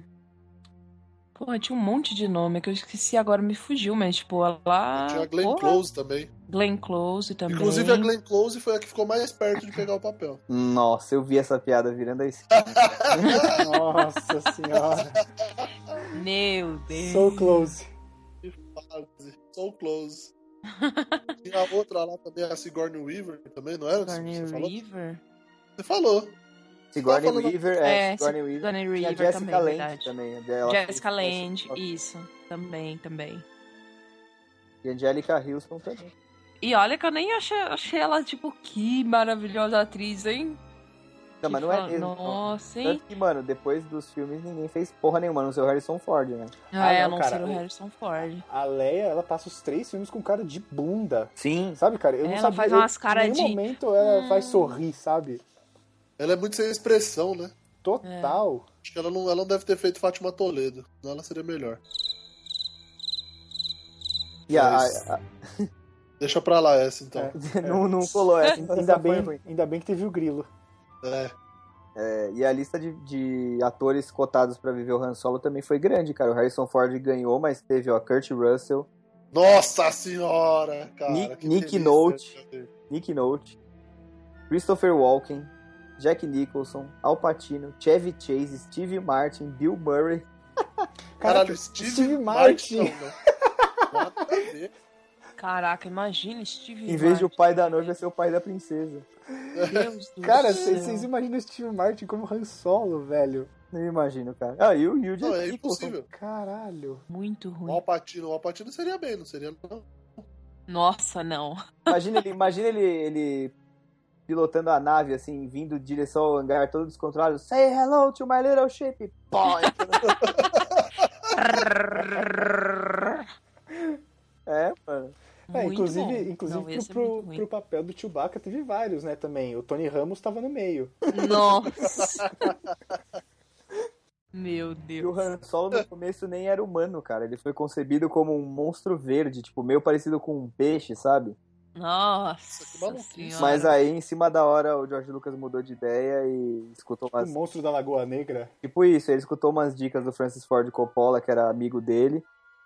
Porra, tinha um monte de nome que eu esqueci agora, me fugiu, mas, tipo, ela. Tinha a Glenn porra, Close também. Glenn Close também. Inclusive a Glenn Close foi a que ficou mais perto de pegar o papel. Nossa, eu vi essa piada virando a esquina. Nossa senhora. Meu Deus. So close. So close. Tinha a outra lá também, a Sigourney Weaver também, não era? Sigourney Você falou? Weaver. Você falou. Sigourney falando- Weaver, é, É, Sigourney Weaver. Sigourney Tinha a Weaver Jessica também, Lange verdade. também. Ela Jessica fez- Lange, isso. Também, também. E Angelica Houston também. E olha que eu nem achei, achei ela, tipo, que maravilhosa atriz, hein? Não, mas Que não é mesmo. não. Nossa, hein? Tanto que, mano, depois dos filmes ninguém fez porra nenhuma, não sei o Harrison Ford, né? Ah, Ah, é, não, não cara, ser o Harrison Ford. A Leia, ela passa os três filmes com cara de bunda. Sim. Sabe, cara? Eu não Ela sabia. faz eu- umas cara Em nenhum de- momento ela Hum. faz sorrir, sabe? Ela é muito sem expressão, né? Total. Acho que ela não, ela não deve ter feito Fátima Toledo. Senão ela seria melhor. E a, Mas- a- Deixa pra lá essa, então. É. não, não colou essa. então Ainda bem, ainda bem que teve o grilo. É. É, e a lista de, de atores cotados pra viver o Han Solo também foi grande, cara. O Harrison Ford ganhou, mas teve, ó, Kurt Russell, Nossa senhora, cara. Nick- Nick delícia. Nolte. Nick Nolte, Christopher Walken, Jack Nicholson, Al Pacino, Chevy Chase, Steve Martin, Bill Murray. Caralho, Steve, Steve Martin. Martin. ver. Caraca, imagina Steve Em vez de o Martin. pai da noiva ser o pai da princesa. Deus Cara, vocês imaginam o Steve Martin como Han Solo, velho? Não imagino, cara. Ah, e o, e o Não, é impossível. Caralho. Muito O ruim. Alpatino, o Alpatino seria bem, não seria não. Nossa, não. Imagina ele, imagina ele, ele pilotando a nave, assim, vindo em direção ao hangar todo descontrolado. Say hello to my little ship. Pô, é, mano. É, inclusive, bom. inclusive Não, ia pro, pro, pro papel do Chewbacca teve vários, né, também. O Tony Ramos tava no meio. Nossa. Meu E o Deus. Han Solo no começo nem era humano, cara. Ele foi concebido como um monstro verde, tipo, meio parecido com um peixe, sabe? Nossa que maluquice. senhora. Mas aí, em cima da hora, o George Lucas mudou de ideia e escutou O umas... monstro da Lagoa Negra. Tipo isso, ele escutou umas dicas do Francis Ford Coppola, que era amigo dele,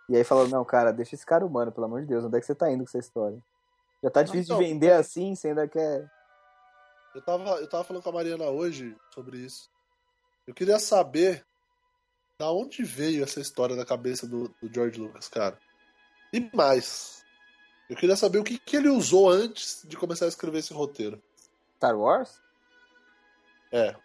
e aí falou, não, cara, deixa esse cara humano, pelo amor de Deus, onde é que você tá indo com essa história? Já tá difícil Então, de vender assim, você ainda quer... Eu tava, eu tava falando com a Mariana hoje sobre isso. Eu queria saber da onde veio essa história da cabeça do, do George Lucas, cara. E mais. Eu queria saber o que, que ele usou antes de começar a escrever esse roteiro. Star Wars? É.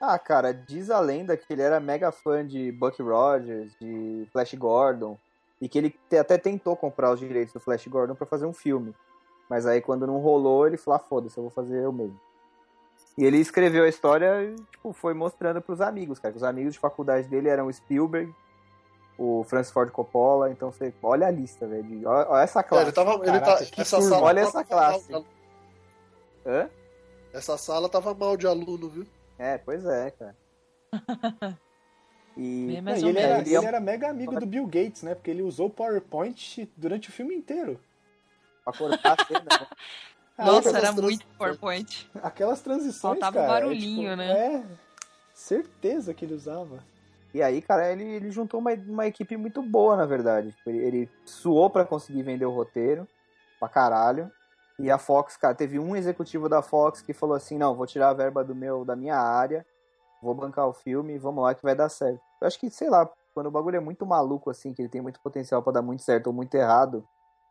Ah, cara, diz a lenda que ele era mega fã de Buck Rogers, de Flash Gordon, e que ele até tentou comprar os direitos do Flash Gordon pra fazer um filme. Mas aí quando não rolou, ele falou, ah, foda-se, eu vou fazer eu mesmo. E ele escreveu a história e, tipo, foi mostrando pros amigos, cara. que Os amigos de faculdade dele eram Spielberg, o Francis Ford Coppola, então você olha a lista, velho. de- Olha, olha essa É, classe. ele tava. ele Caraca, tá, que essa turma. Olha tava essa classe. mal Hã? essa sala tava mal de aluno, viu? É, pois é, cara. E, Não, e ele, era, menos. ele era mega amigo do Bill Gates, né? Porque ele usou o PowerPoint durante o filme inteiro. pra cortar a cena, né? Nossa, era trans- muito PowerPoint. Aquelas transições, Faltava cara. o é, barulhinho, tipo, né? É, certeza que ele usava. E aí, cara, ele, ele juntou uma, uma equipe muito boa, na verdade. Tipo, Ele, ele suou pra conseguir vender o roteiro, pra caralho. E a Fox, cara, teve um executivo da Fox que falou assim: não, vou tirar a verba do meu, da minha área, vou bancar o filme, vamos lá que vai dar certo. Eu acho que, sei lá, quando o bagulho é muito maluco, assim, que ele tem muito potencial pra dar muito certo ou muito errado,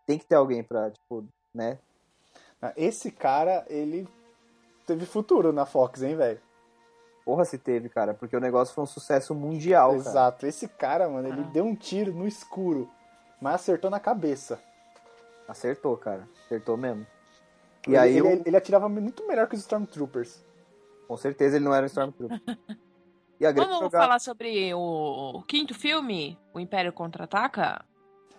tem que ter alguém pra, tipo, né? Ah, Esse cara, ele teve futuro na Fox, hein, velho? Porra, se teve, cara, porque o negócio foi um sucesso mundial, cara. Exato. Esse cara, mano, ele Ah. deu um tiro no escuro, mas acertou na cabeça. Acertou, cara. Acertou mesmo. E ele, aí, ele, o- ele atirava muito melhor que os Stormtroopers. com certeza, ele não era um Stormtrooper. E a Vamos jogada... falar sobre o quinto filme, O Império Contra-Ataca?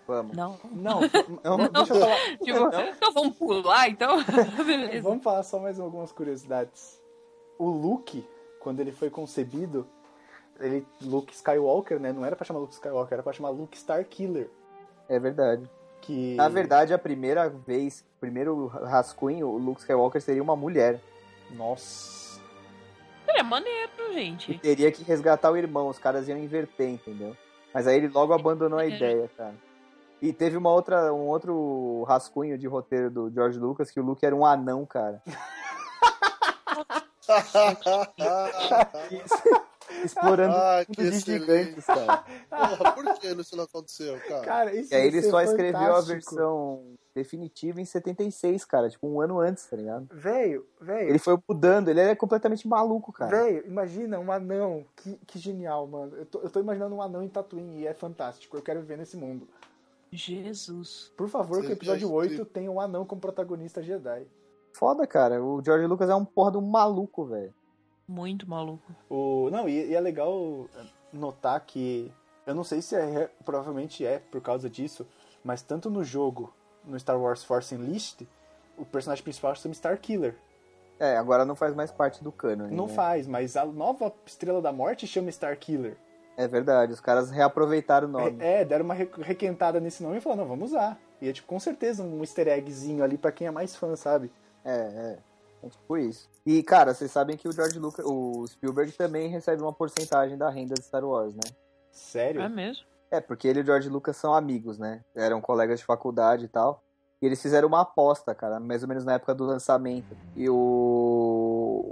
Vamos. Não. Não, Não, não, deixa eu falar. Tipo, então vamos pular, então? Beleza. Vamos falar só mais algumas curiosidades. O Luke, quando ele foi concebido, ele Luke Skywalker, né? Não era pra chamar Luke Skywalker, era pra chamar Luke Starkiller. É verdade. Que Na verdade, a primeira vez, o primeiro rascunho, o Luke Skywalker seria uma mulher. Nossa. É maneiro, E gente. teria que resgatar o irmão, os caras iam inverter, entendeu? Mas aí ele logo abandonou a É. ideia, cara. E teve uma outra, um outro rascunho de roteiro do George Lucas que o Luke era um anão, cara. Explorando Ah, que gigantes, cara. Porra, por que isso não aconteceu, cara? Cara, isso E aí ele só escreveu a fantástico. versão definitiva em 76, cara. Tipo, um ano antes, tá ligado? Velho, velho. Ele foi mudando, ele é completamente maluco, cara. Velho, imagina um anão. Que, que genial, mano. Eu tô, eu tô imaginando um anão em Tatooine e é fantástico. Eu quero viver nesse mundo. Jesus. Por favor, que o episódio incrível. 8 tenha um anão como protagonista Jedi. Foda, cara. O George Lucas é um porra de um maluco, velho. Muito maluco. O, não, e, e é legal notar que. Eu não sei se é. Provavelmente é por causa disso, mas tanto no jogo, no Star Wars Force Unleashed, o personagem principal chama Starkiller. É, agora não faz mais parte do canon. Não né? faz, mas a nova Estrela da Morte chama Starkiller. É verdade, os caras reaproveitaram o nome. É, deram uma re- requentada nesse nome e falaram, não, vamos usar. E é tipo, com certeza um easter eggzinho ali pra quem é mais fã, sabe? É, é. É tipo isso. E, cara, vocês sabem que o George Lucas, o Spielberg também recebe uma porcentagem da renda de Star Wars, né? Sério? É mesmo? É, porque ele e o George Lucas são amigos, né? Eram colegas de faculdade e tal. E eles fizeram uma aposta, cara, mais ou menos na época do lançamento. E o,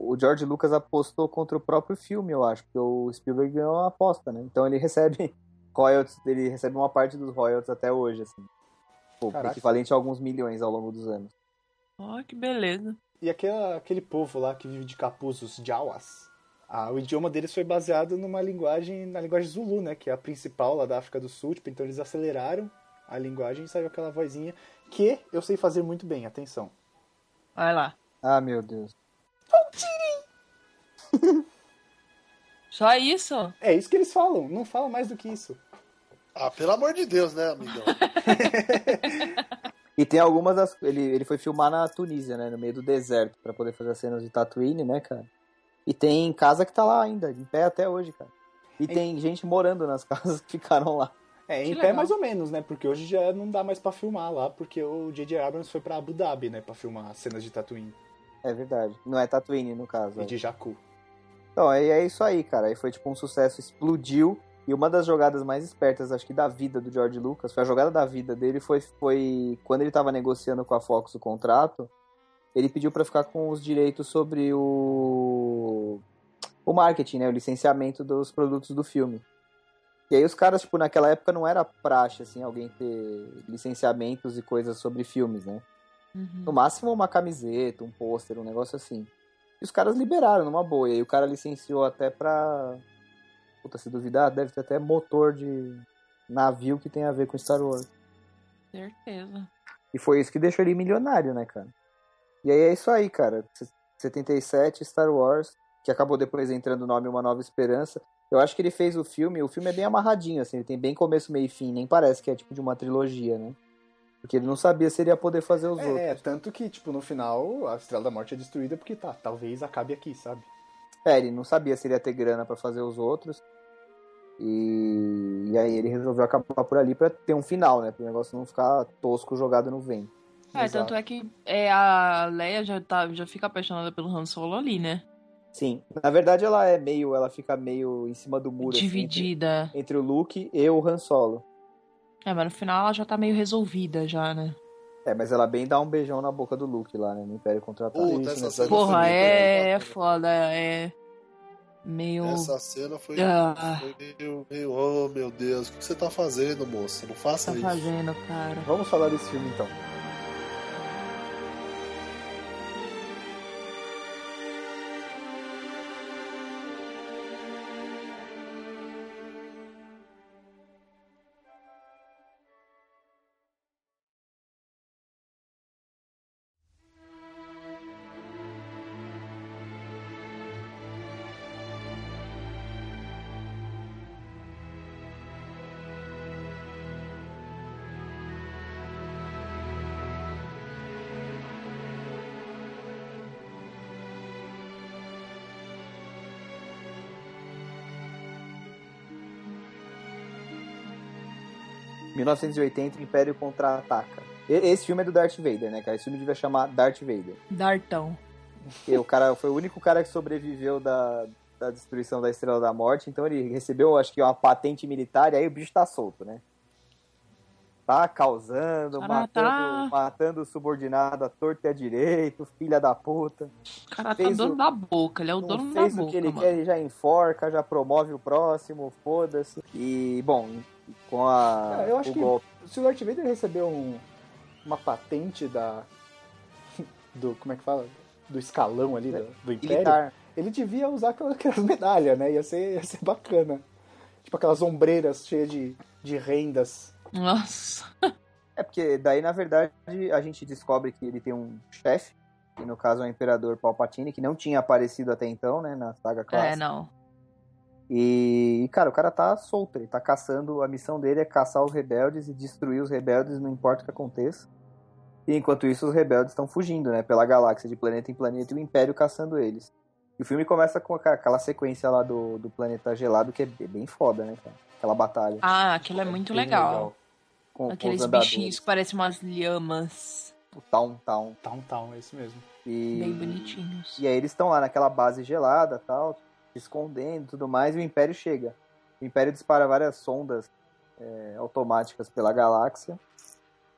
o George Lucas apostou contra o próprio filme, eu acho, porque o Spielberg ganhou uma aposta, né? Então ele recebe royalties, ele recebe uma parte dos royalties até hoje, assim. Pô, equivalente a alguns milhões ao longo dos anos. Ó, que beleza. E aquela, aquele povo lá que vive de capuz, os Jawas, ah, o idioma deles foi baseado numa linguagem, na linguagem Zulu, né? Que é a principal lá da África do Sul. Tipo, então eles aceleraram a linguagem e saiu aquela vozinha que eu sei fazer muito bem, atenção. Vai lá. Ah, meu Deus. Só isso? É isso que eles falam, não falam mais do que isso. Ah, pelo amor de Deus, né, amigão? E tem algumas das. Ele, ele foi filmar na Tunísia, né? No meio do deserto, pra poder fazer as cenas de Tatooine, né, cara? E tem casa que tá lá ainda, em pé até hoje, cara. E tem gente morando nas casas que ficaram lá. É, em pé mais ou menos, né? Porque hoje já não dá mais pra filmar lá, porque o J.J. Abrams foi pra Abu Dhabi, né? Pra filmar as cenas de Tatooine É verdade. Não é Tatooine, no caso. e é. de Jakku. Então, aí é isso aí, cara. Aí foi tipo um sucesso, explodiu. E uma das jogadas mais espertas, acho que da vida do George Lucas, foi a jogada da vida dele, foi, foi quando ele tava negociando com a Fox o contrato, ele pediu pra ficar com os direitos sobre o o marketing, né, o licenciamento dos produtos do filme. E aí os caras, tipo, naquela época não era praxe, assim, alguém ter licenciamentos e coisas sobre filmes, né? Uhum. No máximo uma camiseta, um pôster, um negócio assim. E os caras liberaram numa boa. E aí o cara licenciou até pra. Puta, se duvidar, deve ter até motor de navio que tem a ver com Star Wars. Certeza. E foi isso que deixou ele milionário, né, cara? E aí é isso aí, cara. 77, Star Wars, que acabou depois entrando o nome Uma Nova Esperança. Eu acho que ele fez o filme, o filme é bem amarradinho, assim, ele tem bem começo, meio e fim, nem parece que é tipo de uma trilogia, né? Porque ele não sabia se ele ia poder fazer os outros. É, tanto que, tipo, no final, a Estrela da Morte é destruída porque tá, talvez acabe aqui, sabe? É, ele não sabia se ele ia ter grana pra fazer os outros. E... e aí ele resolveu acabar por ali pra ter um final, né? Pro negócio não ficar tosco jogado no vento. É, Exato. tanto é que é, a Leia já, tá, já fica apaixonada pelo Han Solo ali, né? Sim. Na verdade, ela é meio. Ela fica meio em cima do muro. assim, Dividida. entre, entre o Luke e o Han Solo. É, mas no final ela já tá meio resolvida já, né? É, mas ela bem dá um beijão na boca do Luke lá, né? No Império Contra-Ataque. Cena Porra, é, é foda, é meio... Essa cena foi, Ah. foi meio, meio. Oh, meu Deus, o que você tá fazendo, moça? Não faça tá isso. fazendo, cara? Vamos falar desse filme então. 1980, o Império Contra-Ataca. E- Esse filme é do Darth Vader, né, cara? Esse filme devia chamar Darth Vader. Dartão. Porque o cara foi o único cara que sobreviveu da, da destruição da Estrela da Morte, então ele recebeu, acho que, uma patente militar, e aí o bicho tá solto, né? Tá causando, Cara, matando, tá- matando o subordinado à torta e à direito, filha da puta. O cara tá Fez dono o- da boca, ele é o dono da fez boca, o que ele mano. quer, ele já enforca, já promove o próximo, foda-se. E, bom, com a, Cara, eu acho o que- golpe. Se o Darth Vader recebeu um- uma patente da. do. como é que fala? Do escalão ali do, do Império, Militar. ele devia usar aquelas, aquelas medalhas, né? Ia ser, ia ser bacana. Tipo aquelas ombreiras cheias de, de rendas. Nossa. É porque daí, na verdade, a gente descobre que ele tem um chefe, que no caso é o Imperador Palpatine, que não tinha aparecido até então, né, na saga clássica. É, não. E, e, cara, o cara tá solto, ele tá caçando, a missão dele é caçar os rebeldes e destruir os rebeldes, não importa o que aconteça. E enquanto isso, os rebeldes estão fugindo, né, pela galáxia, de planeta em planeta, e o Império caçando eles. E o filme começa com aquela- sequência lá do, do planeta gelado, que é bem- foda, né, cara? Aquela batalha. Ah, aquilo é muito Bem legal. Com, com Aqueles andadores. bichinhos que parecem umas lhamas. O Town Town. Town Town, é isso mesmo. E... Bem bonitinhos. E aí eles estão lá naquela base gelada, tal, escondendo e tudo mais, e o Império chega. O Império dispara várias sondas é, automáticas pela galáxia.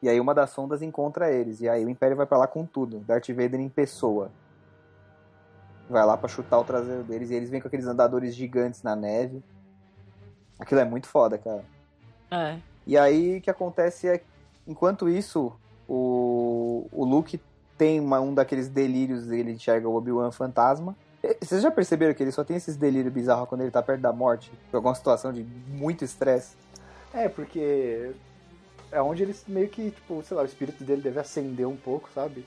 E aí uma das sondas encontra eles. E aí o Império vai pra lá com tudo. Darth Vader em pessoa. Vai lá pra chutar o traseiro deles. E eles vêm com aqueles andadores gigantes na neve. Aquilo é muito foda, cara. É. E aí o que acontece é, enquanto isso, o, o Luke tem uma- um daqueles delírios, ele enxerga o Obi-Wan fantasma. Vocês já perceberam que ele só tem esses delírios bizarros quando ele tá perto da morte? Por alguma situação de muito estresse? É, porque é onde eles meio que, tipo, sei lá, o espírito dele deve acender um pouco, sabe?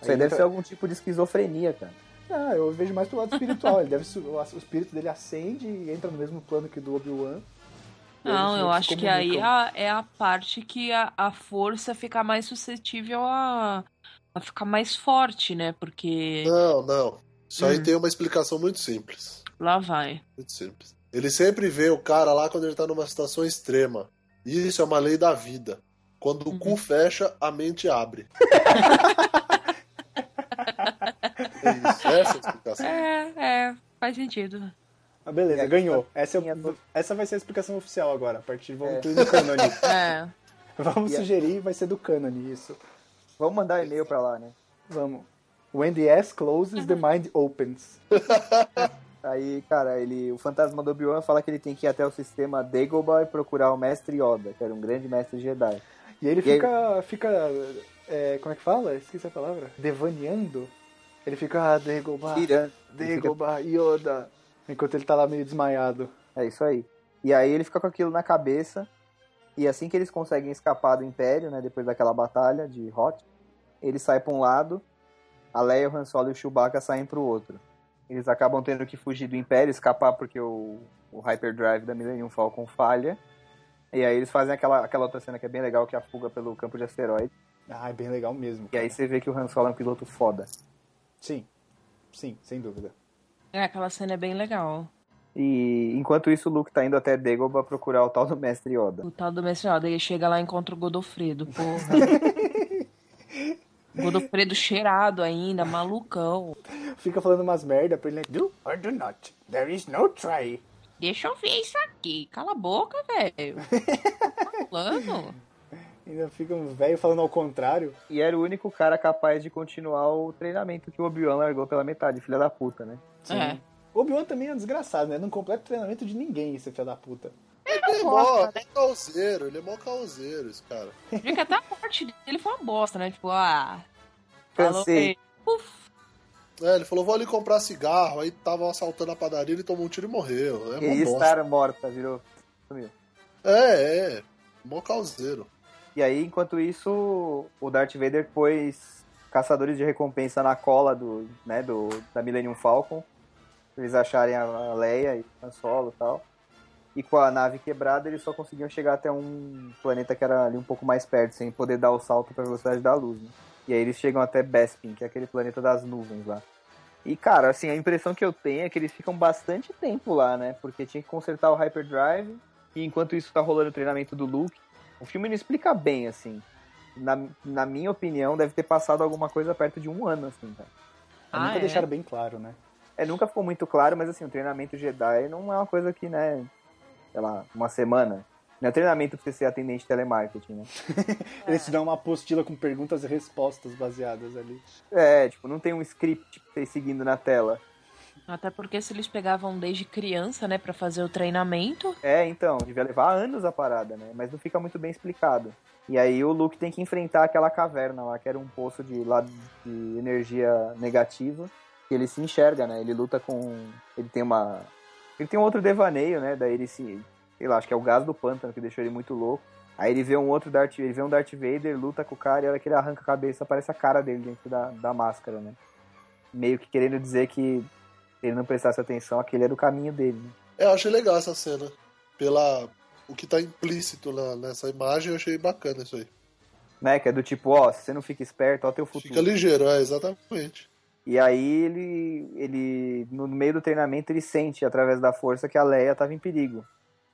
Isso aí Aí deve entra- ser algum tipo de esquizofrenia, cara. Ah, eu vejo mais pro lado espiritual. Ele deve, o o espírito dele acende e entra no mesmo plano que o do Obi-Wan. Não, eu acho que aí a- é a parte que a, a força fica mais suscetível a, a ficar mais forte, né? Porque Não, não. Isso aí Hum. tem uma explicação muito simples. lá vai. Muito simples. Ele sempre vê o cara lá quando ele tá numa situação extrema. E isso é uma lei da vida. Quando o Uhum. cu fecha, a mente abre. é isso, essa é a explicação. É, é, faz sentido. Ah, beleza, É, ganhou. Essa, tinha é, todo- essa vai ser a explicação oficial agora. A partir vamos É. cânone. É. Vamos E a- sugerir, vai ser do cânone isso. Vamos mandar e-mail pra lá, né? Vamos. When the ass closes, the mind opens. Aí, cara, ele, o fantasma do Obi-Wan fala que ele tem que ir até o sistema Dagobah e procurar o Mestre Yoda, que era um grande mestre Jedi. E aí ele E aí- fica. fica é, como é que fala? Esqueci a palavra. Devaneando. Ele fica, ah, Dagobah, Tirando. Ele fica Dagobah, Yoda. Enquanto ele tá lá meio desmaiado. É isso aí. E aí ele fica com aquilo na cabeça. E assim que eles conseguem escapar do Império, né? Depois daquela batalha de Hot, ele sai pra um lado, a Leia, o Han Solo e o Chewbacca saem pro outro. Eles acabam tendo que fugir do Império, escapar porque o, o Hyperdrive da Millennium Falcon falha. E aí eles fazem aquela, aquela outra cena que é bem legal, que é a fuga pelo campo de asteroides. Ah, é bem legal mesmo. E aí você vê que o Han Solo é um piloto foda. Sim. Sim, sem dúvida. É, aquela cena é bem legal. E enquanto isso, o Luke tá indo até Dagobah procurar o tal do Mestre Yoda. O tal do mestrado, ele chega lá e encontra o Godofredo, porra. Godofredo cheirado ainda, malucão. Fica falando umas merda pra ele. né? Do or do not. There is no try. Deixa eu ver isso aqui. Cala a boca, velho. Tá falando? Ainda fica um velho falando ao contrário. E era o único cara capaz de continuar o treinamento que o Obi-Wan largou pela metade, filha da puta, né? É. O Obi-Wan também é um desgraçado, né? Não completa treinamento de ninguém, esse filho da puta. Ele é mó causeiro, ele é mó causeiro, esse cara. Viu que até a morte dele foi uma bosta, né? Tipo, ah. falou Cansei. aí. É, ele falou, vou ali comprar cigarro, aí tava assaltando a padaria, ele tomou um tiro e morreu. É E mó bosta. estar morta, virou. Sumiu. É, é. Mó causeiro. E aí, enquanto isso, o Darth Vader pôs caçadores de recompensa na cola do, né, do, da Millennium Falcon. Pra eles acharem a a Leia e o Han Solo e tal. E com a nave quebrada, eles só conseguiam chegar até um planeta que era ali um pouco mais perto, sem poder dar o salto pra velocidade da luz, né? E aí eles chegam até Bespin, que é aquele planeta das nuvens lá. E, cara, assim, a impressão que eu tenho é que eles ficam bastante tempo lá, né? Porque tinha que consertar o Hyperdrive, e enquanto isso tá rolando o treinamento do Luke, O filme não explica bem, assim. Na, na minha opinião, deve ter passado alguma coisa perto de um ano, assim, cara. Ah, nunca é? deixaram bem claro, né? É, nunca ficou muito claro, mas assim, o treinamento Jedi não é uma coisa que, né, sei lá, uma semana. Não é treinamento pra você ser atendente de telemarketing, né? Eles te dão uma apostila com perguntas e respostas baseadas ali. É, tipo, não tem um script pra você ir seguindo na tela. Até porque se eles pegavam desde criança, né, pra fazer o treinamento. É, então, devia levar anos a parada, né? Mas não fica muito bem explicado. E aí o Luke tem que enfrentar aquela caverna lá, que era um poço de, lá, de energia negativa. Que ele se enxerga, né? Ele luta com. Ele tem uma. Ele tem um outro devaneio, né? Daí ele se. Sei lá, acho que é o gás do pântano que deixou ele muito louco. Aí ele vê um outro Darth ele vê um Darth Vader, luta com o cara e a hora que ele arranca a cabeça, aparece a cara dele dentro da, da máscara, né? Meio que querendo dizer que ele não prestasse atenção, aquele era o caminho dele, né? É, eu achei legal essa cena. Pela. O que tá implícito na- nessa imagem, eu achei bacana isso aí. né? Que é do tipo, ó, se você não fica esperto, ó teu futuro. Fica ligeiro, é, exatamente. E aí ele, ele, no meio do treinamento, ele sente, através da força, que a Leia tava em perigo.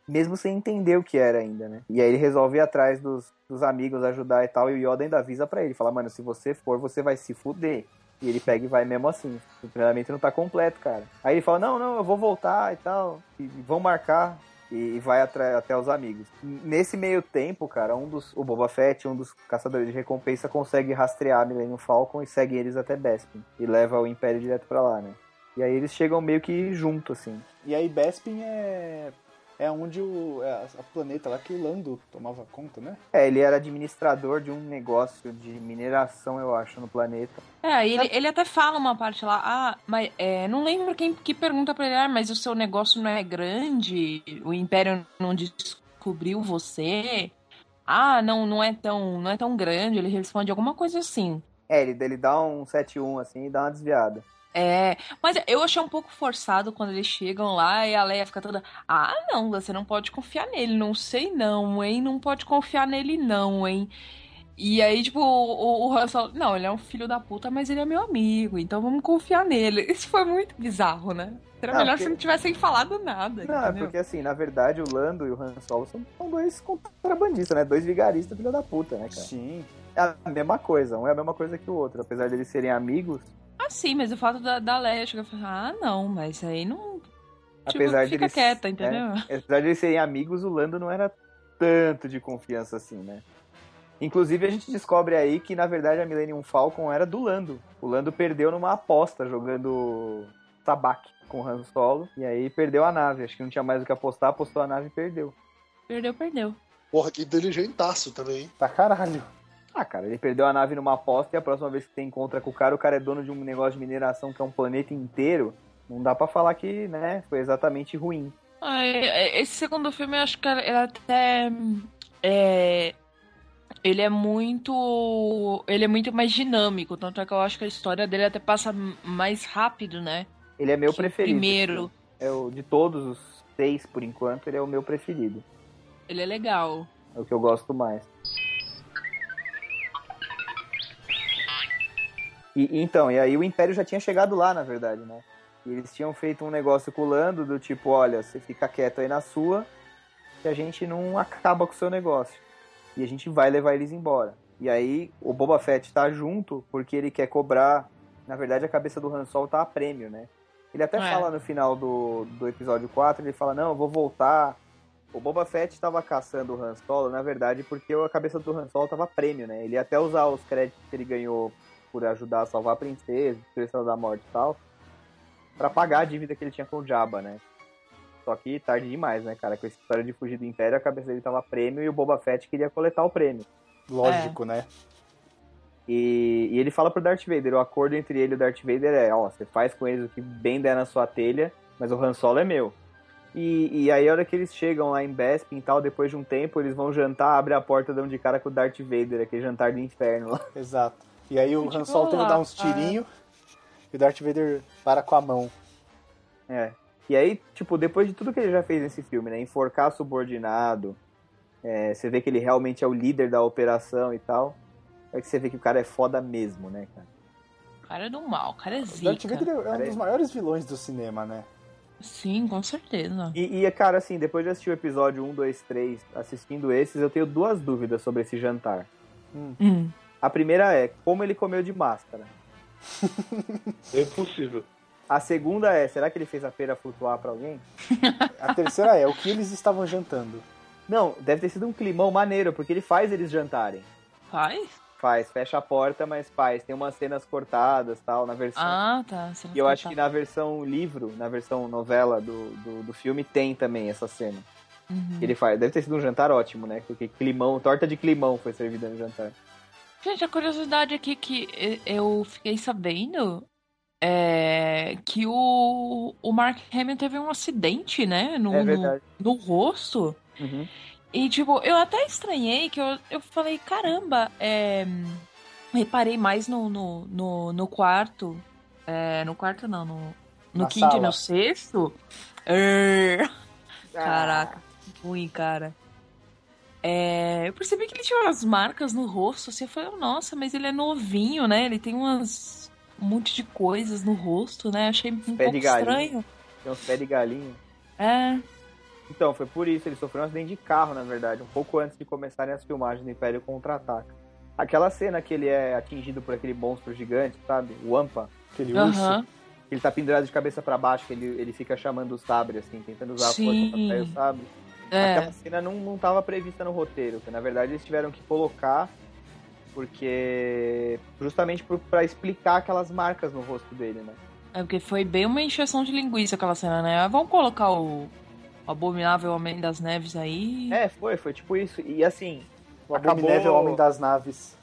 Mesmo sem entender o que era ainda, né? E aí ele resolve ir atrás dos, dos amigos, ajudar e tal, e o Yoda ainda avisa pra ele, fala, mano, se você for, você vai se fuder. E ele pega e vai mesmo assim. O treinamento não tá completo, cara. Aí ele fala, não, não, eu vou voltar e tal. E vão marcar. E, vai até os amigos. Nesse meio tempo, cara, um dos. O Boba Fett, um dos caçadores de recompensa, consegue rastrear a Millennium Falcon e segue eles até Bespin. E leva o Império direto pra lá, né? E aí eles chegam meio que junto, assim. E aí Bespin é. É onde o. É a planeta lá que o Lando tomava conta, né? É, ele era administrador de um negócio de mineração, eu acho, no planeta. É, ele, ele até fala uma parte lá, ah, mas é, não lembro quem que pergunta pra ele, ah, mas o seu negócio não é grande, o Império não descobriu você. Ah, não, não é tão, não é tão grande. Ele responde alguma coisa assim. É, ele, ele dá um 7-1 assim e dá uma desviada. É, mas eu achei um pouco forçado quando eles chegam lá e a Leia fica toda, ah, não, você não pode confiar nele, não sei não, hein, não pode confiar nele não, hein. E aí, tipo, o, o Han Solo, não, ele é um filho da puta, mas ele é meu amigo, então vamos confiar nele. Isso foi muito bizarro, né? Era Não, melhor porque- se não tivessem falado nada, Não, é entendeu? porque assim, na verdade, o Lando e o Han Solo são, são dois contrabandistas, né? Dois vigaristas filho da puta, né, cara? Sim. É a mesma coisa, um é a mesma coisa que o outro. Apesar deles serem amigos, sim, mas o fato da, da Leia chegar e falar, ah, não, mas aí não... Tipo, apesar fica deles... quieta, entendeu? é, apesar de eles serem amigos, o Lando não era tanto de confiança assim, né? Inclusive, a gente descobre aí que, na verdade, a Millennium Falcon era do Lando. O Lando perdeu numa aposta, jogando tabaque com o Han Solo, e aí perdeu a nave. Acho que não tinha mais o que apostar, apostou a nave e perdeu. Perdeu, perdeu. Porra, que inteligentaço também, hein? Pra caralho. Ah, cara, ele perdeu a nave numa aposta e a próxima vez que você encontra com o cara, o cara é dono de um negócio de mineração que é um planeta inteiro. Não dá pra falar que, né, foi exatamente ruim. Ah, é- é- Esse segundo filme eu acho que ele até. É, ele é muito. Ele é muito mais dinâmico. Tanto é que eu acho que a história dele até passa mais rápido, né? Ele é meu preferido. Primeiro. É o de todos os seis, por enquanto, ele é o meu preferido. Ele é legal. É o que eu gosto mais. E, então, e aí o Império já tinha chegado lá, na verdade, né? E eles tinham feito um negócio com o Lando do tipo, olha, você fica quieto aí na sua, que a gente não acaba com o seu negócio. E a gente vai levar eles embora. E aí o Boba Fett tá junto porque ele quer cobrar. Na verdade, a cabeça do Han Solo tá a prêmio, né? Ele até É. fala no final do, do episódio 4, ele fala, não, eu vou voltar. O Boba Fett estava caçando o Han Solo, na verdade, porque a cabeça do Han Solo tava a prêmio, né? Ele ia até usar os créditos que ele ganhou por ajudar a salvar a princesa, Estrela da Morte e tal, pra pagar a dívida que ele tinha com o Jabba, né? Só que tarde demais, né, cara? Com essa história de fugir do Império, a cabeça dele tava prêmio e o Boba Fett queria coletar o prêmio. Lógico, né? E, e ele fala pro Darth Vader, o acordo entre ele e o Darth Vader é, ó, você faz com eles o que bem der na sua telha, mas o Han Solo é meu. E, e aí a hora que eles chegam lá em Bespin e tal, depois de um tempo, eles vão jantar, abre a porta, dão de cara com o Darth Vader, aquele jantar do inferno lá. Exato. E aí o Tipo, Han Solo tenta dar uns tirinhos e o Darth Vader para com a mão. É. E aí, tipo, depois de tudo que ele já fez nesse filme, né? Enforcar subordinado, é, você vê que ele realmente é o líder da operação e tal. É que você vê que o cara é foda mesmo, né, cara? O cara é do mal, o cara é O Darth zica. Vader é um dos maiores vilões do cinema, né? Sim, com certeza. E, e, cara, assim, depois de assistir o episódio 1, 2, 3, assistindo esses, eu tenho duas dúvidas sobre esse jantar. Hum. A primeira é como ele comeu de máscara. É impossível. A segunda é, será que ele fez a pera flutuar pra alguém? A terceira é o que eles estavam jantando. Não, deve ter sido um climão maneiro, porque ele faz eles jantarem. Faz? Faz, fecha a porta, mas faz. Tem umas cenas cortadas tal, na versão. Ah, tá. Você não e eu acho que na versão livro, na versão novela do, do, do filme, tem também essa cena. Uhum. Ele faz. Deve ter sido um jantar ótimo, né? Porque climão, torta de climão foi servida no jantar. Gente, a curiosidade aqui que e- eu fiquei sabendo é que o, o Mark Hamill teve um acidente, né? No, é no, no rosto. Uhum. E, tipo, eu até estranhei que eu, eu falei, caramba, é... Reparei mais no, no, no, no quarto. É, no quarto não, no, no Na quinto e sala. no sexto. É, Ah. Caraca, que ruim, cara. É, eu percebi que ele tinha umas marcas no rosto, assim, eu falei, nossa, mas ele é novinho, né? Ele tem umas um monte de coisas no rosto, né? Achei um Pé pouco estranho. Tem uns pés de galinha. É, Então, foi por isso. Ele sofreu um acidente de carro, na verdade, um pouco antes de começarem as filmagens do Império Contra-Ataca. Aquela cena que ele é atingido por aquele monstro gigante, sabe? O Ampa. Aquele urso. aham. Ele tá pendurado de cabeça pra baixo, que ele, ele fica chamando o sabre, assim, tentando usar Sim. a força pra sair o sabre. É, Aquela cena não, não tava prevista no roteiro, que na verdade eles tiveram que colocar porque justamente por, pra explicar aquelas marcas no rosto dele, né? é porque foi bem uma encheção de linguiça aquela cena, né? Ah, Vamos colocar o, o abominável Homem das Neves aí. É, foi, foi tipo isso. E assim, O Acabou- abominável homem das naves.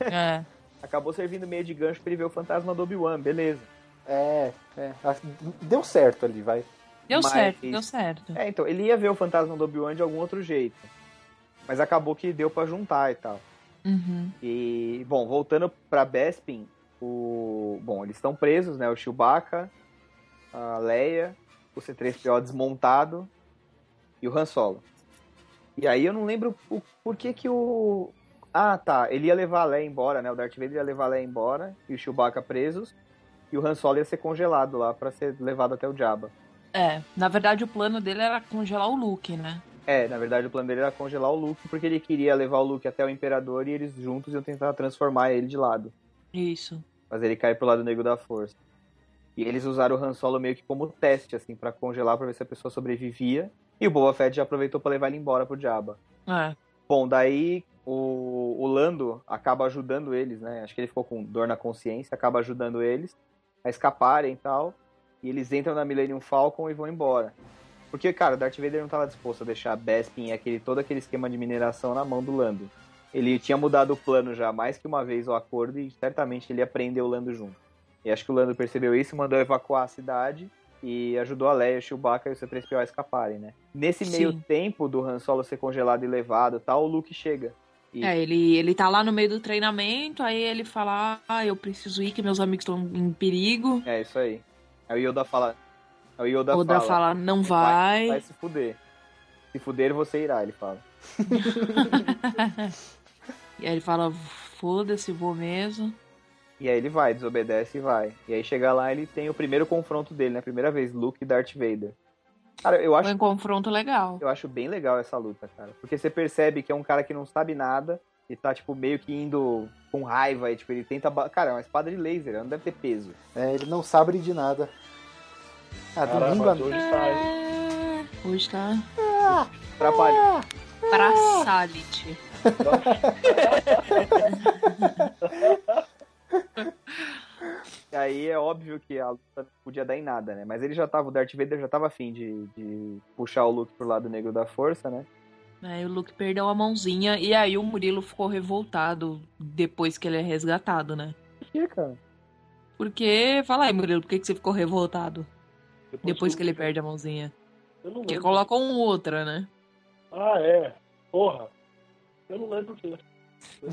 É. acabou servindo meio de gancho pra ele ver o fantasma do Obi-Wan, beleza. É, é. Deu certo ali, vai. Deu Mas- certo, deu certo. É, então, ele ia ver o fantasma do Obi-Wan de algum outro jeito. Mas acabou que deu pra juntar e tal. Uhum. E, bom, voltando pra Bespin, o... Bom, eles estão presos, né? O Chewbacca, a Leia, o C-3PO desmontado e o Han Solo. E aí eu não lembro o por que que o... Ah, tá. Ele ia levar a Leia embora, né? O Darth Vader ia levar a Leia embora e o Chewbacca presos. E o Han Solo ia ser congelado lá pra ser levado até o Jabba. É, na verdade o plano dele era congelar o Luke, né? É, na verdade o plano dele era congelar o Luke porque ele queria levar o Luke até o Imperador e eles juntos iam tentar transformar ele de lado. Isso. fazer ele cair pro lado negro da força. E eles usaram o Han Solo meio que como teste, assim, pra congelar pra ver se a pessoa sobrevivia. E o Boba Fett já aproveitou pra levar ele embora pro Jabba. É. Bom, daí o, o Lando acaba ajudando eles, né? Acho que ele ficou com dor na consciência, acaba ajudando eles a escaparem e tal. E eles entram na Millennium Falcon e vão embora. Porque, cara, Darth Vader não estava disposto a deixar a Bespin e aquele, todo aquele esquema de mineração na mão do Lando. Ele tinha mudado o plano já mais que uma vez o acordo e certamente ele ia prender o Lando junto. E acho que o Lando percebeu isso, mandou evacuar a cidade e ajudou a Leia, o Chewbacca e o C-3PO a escaparem, né? Nesse meio Sim. tempo do Han Solo ser congelado e levado tal, o Luke chega. E- É, ele, ele tá lá no meio do treinamento, aí ele fala, ah, eu preciso ir, que meus amigos estão em perigo. É, isso aí. Aí o Yoda fala... Aí o Yoda Oda fala... fala, não vai, vai. vai se fuder. Se fuder, você irá, ele fala. E aí ele fala, foda-se, vou mesmo. E aí ele vai, desobedece e vai. E aí chega lá, ele tem o primeiro confronto dele, né? Primeira vez, Luke e Darth Vader. Cara, eu acho Foi um confronto legal. Eu acho bem legal essa luta, cara. Porque você percebe que é um cara que não sabe nada e tá, tipo, meio que indo com raiva e, tipo, ele tenta. Cara, é uma espada de laser, ela não deve ter peso. É, ele não sabe de nada. Ah, Caramba, domingo à noite. hoje tá aí. É, Hoje tá Atrapalha. pra Salit. E aí é óbvio que a luta não podia dar em nada, né? Mas ele já tava, o Darth Vader já tava afim de, de puxar o Luke pro lado negro da força, né? Aí o Luke perdeu a mãozinha e aí o Murilo ficou revoltado depois que ele é resgatado, né? Por que, cara? Porque, fala aí, Murilo, por que, que você ficou revoltado depois que ele perde a mãozinha? Eu não Porque colocam um outra, né? Ah, é. Porra. Eu não lembro o quê.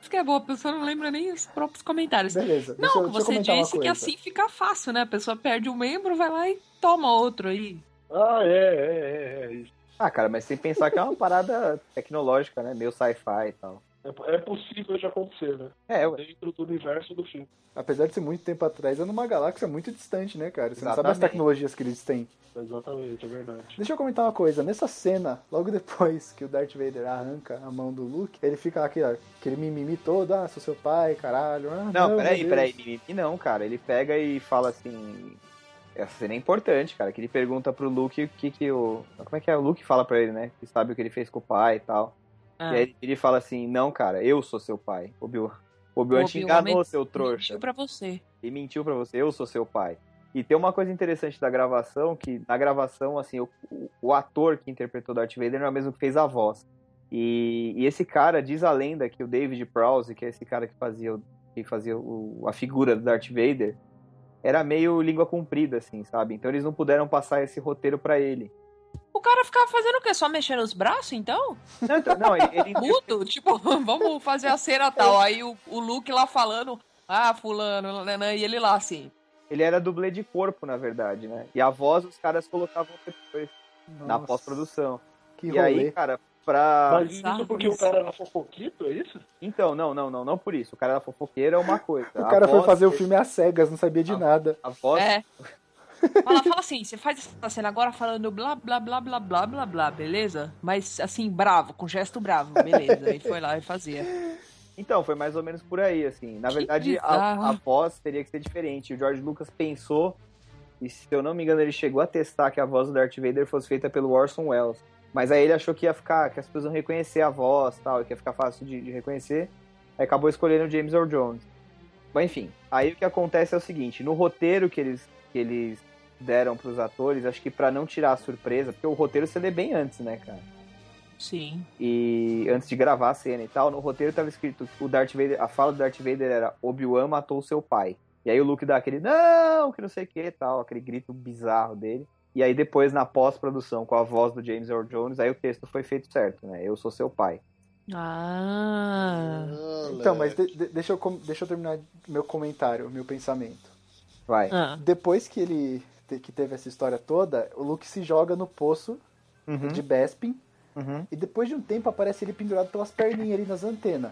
Isso que é boa, a pessoa não lembra nem os próprios comentários. Beleza. Não, eu- você disse que assim fica fácil, né? A pessoa perde um membro, vai lá e toma outro aí. ah, é, é, é, é isso. Ah, cara, mas sem pensar que é uma parada tecnológica, né? Meio sci-fi e tal. É, é possível de acontecer, né? É, ué. Dentro do universo do filme. Apesar de ser muito tempo atrás, é numa galáxia muito distante, né, cara? Você não sabe as Exatamente. tecnologias que eles têm. Exatamente, é verdade. Deixa eu comentar uma coisa. Nessa cena, logo depois que o Darth Vader arranca a mão do Luke, ele fica lá, aquele, aquele mimimi todo, ah, sou seu pai, caralho. Ah, Não, meu peraí, peraí, mimimi não, cara. Ele pega e fala assim. Essa cena é importante, cara. Que ele pergunta pro Luke o que que o. Como é que é? O Luke fala pra ele, né? Que sabe o que ele fez com o pai e tal. Ah, E aí ele fala assim: Não, cara, eu sou seu pai. Obi-Wan. Te enganou, seu trouxa. mentiu pra você. E mentiu pra você, eu sou seu pai. E tem uma coisa interessante da gravação, que na gravação, assim, o, o- ator que interpretou Darth Vader não é o mesmo que fez a voz. E, e esse cara, diz a lenda que o David Prowse, que é esse cara que fazia, que fazia o- a figura do Darth Vader, era meio língua comprida, assim, sabe? Então eles não puderam passar esse roteiro pra ele. O cara ficava fazendo o quê? Só mexendo os braços, então? Não, então- não, ele, ele Mudo? tipo, vamos fazer a cena tal. Aí o, o Luke lá falando, ah, fulano, nanã, e ele lá assim. ele era dublê de corpo, na verdade, né? E a voz os caras colocavam depois, na Nossa, pós-produção. Que E rolê. aí, cara, pra. Mas isso porque o isso. cara era fofoquito, é isso? Então, não, não, não, não por isso. O cara era fofoqueiro é uma coisa. O A cara foi voz fazer o filme às cegas, não sabia de Ah. nada. A voz. É. Fala, fala assim, você faz essa cena agora falando blá blá blá blá blá blá blá, beleza? Mas assim, bravo, com gesto bravo, beleza. Aí foi lá e fazia. Então, foi mais ou menos por aí, assim. Na Que verdade, a, a voz teria que ser diferente. O George Lucas pensou, e se eu não me engano, ele chegou a testar que a voz do Darth Vader fosse feita pelo Orson Welles. Mas aí ele achou que ia ficar, que as pessoas iam reconhecer a voz tal, e que ia ficar fácil de, de reconhecer. Aí acabou escolhendo o James Earl Jones. Mas enfim, aí o que acontece é o seguinte: no roteiro que eles, que eles deram pros atores, acho que pra não tirar a surpresa, porque o roteiro você lê bem antes, né, cara? Sim. E antes de gravar a cena e tal, no roteiro tava escrito o Darth Vader, a fala do Darth Vader era Obi-Wan matou seu pai. E aí o Luke dá aquele não, que não sei o que tal, aquele grito bizarro dele. E aí depois na pós-produção com a voz do James Earl Jones, aí o texto foi feito certo, né? Eu sou seu pai. Ah. Então, mas de- de- deixa, eu, deixa eu terminar meu comentário, meu pensamento. Vai. ah. Depois que ele te- que teve essa história toda, o Luke se joga no poço Uhum, de Bespin uhum, e depois de um tempo aparece ele pendurado pelas perninhas ali nas antenas.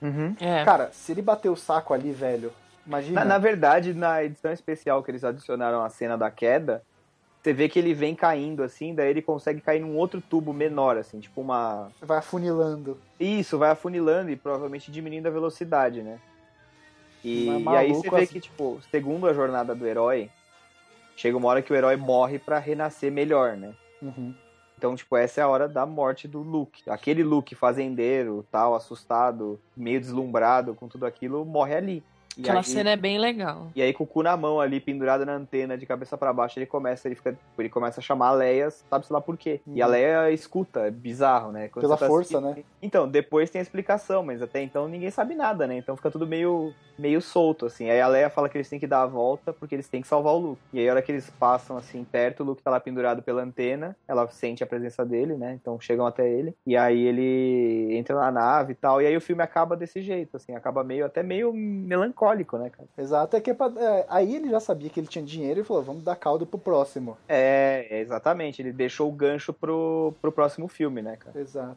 uhum. É. Cara, se ele bater o saco ali, velho, imagina. Na, na verdade, na edição especial que eles adicionaram a cena da queda, você vê que ele vem caindo assim, daí ele consegue cair num outro tubo menor, assim, tipo uma, Vai afunilando. Isso, vai afunilando e provavelmente diminuindo a velocidade, né? E, Mas e aí você vê assim. que, tipo, segundo a jornada do herói, chega uma hora que o herói morre pra renascer melhor, né? Uhum. Então, tipo, essa é a hora da morte do Luke. Aquele Luke fazendeiro, tal, assustado, meio deslumbrado com tudo aquilo, morre ali. E Aquela aí, cena é bem legal. e aí, com o cu na mão ali, pendurado na antena, de cabeça pra baixo, ele começa, ele fica, ele começa a chamar a Leia, sabe-se lá por quê. E a Uhum. Leia escuta, é bizarro, né? Quando Pela tá força, assistindo- né? Então, depois tem a explicação, mas até então ninguém sabe nada, né? Então fica tudo meio, meio solto, assim. Aí a Leia fala que eles têm que dar a volta porque eles têm que salvar o Luke. E aí, a hora que eles passam, assim, perto, o Luke tá lá pendurado pela antena, ela sente a presença dele, né? Então chegam até ele. E aí ele entra na nave e tal. E aí o filme acaba desse jeito, assim. Acaba meio, até meio melancólico, né, cara? Exato, é que é pra- é, aí ele já sabia que ele tinha dinheiro e falou, vamos dar caldo pro próximo. É, exatamente. Ele deixou o gancho pro, pro próximo filme, né, cara? Exato.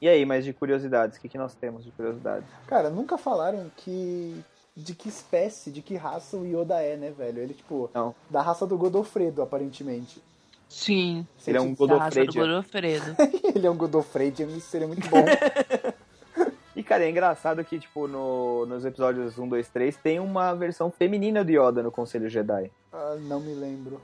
E aí, mas de curiosidades, o que, que nós temos de curiosidades? Cara, nunca falaram que. De que espécie, de que raça o Yoda é, né, velho? Ele, tipo, Não. da raça do Godofredo, aparentemente. Sim. Ele é um Da raça do Godofredian. Godofredo. ele é um Godofredian, isso seria muito bom. Cara, é engraçado que, tipo, no, nos episódios 1, 2, 3, tem uma versão feminina do Yoda no Conselho Jedi. ah, não me lembro.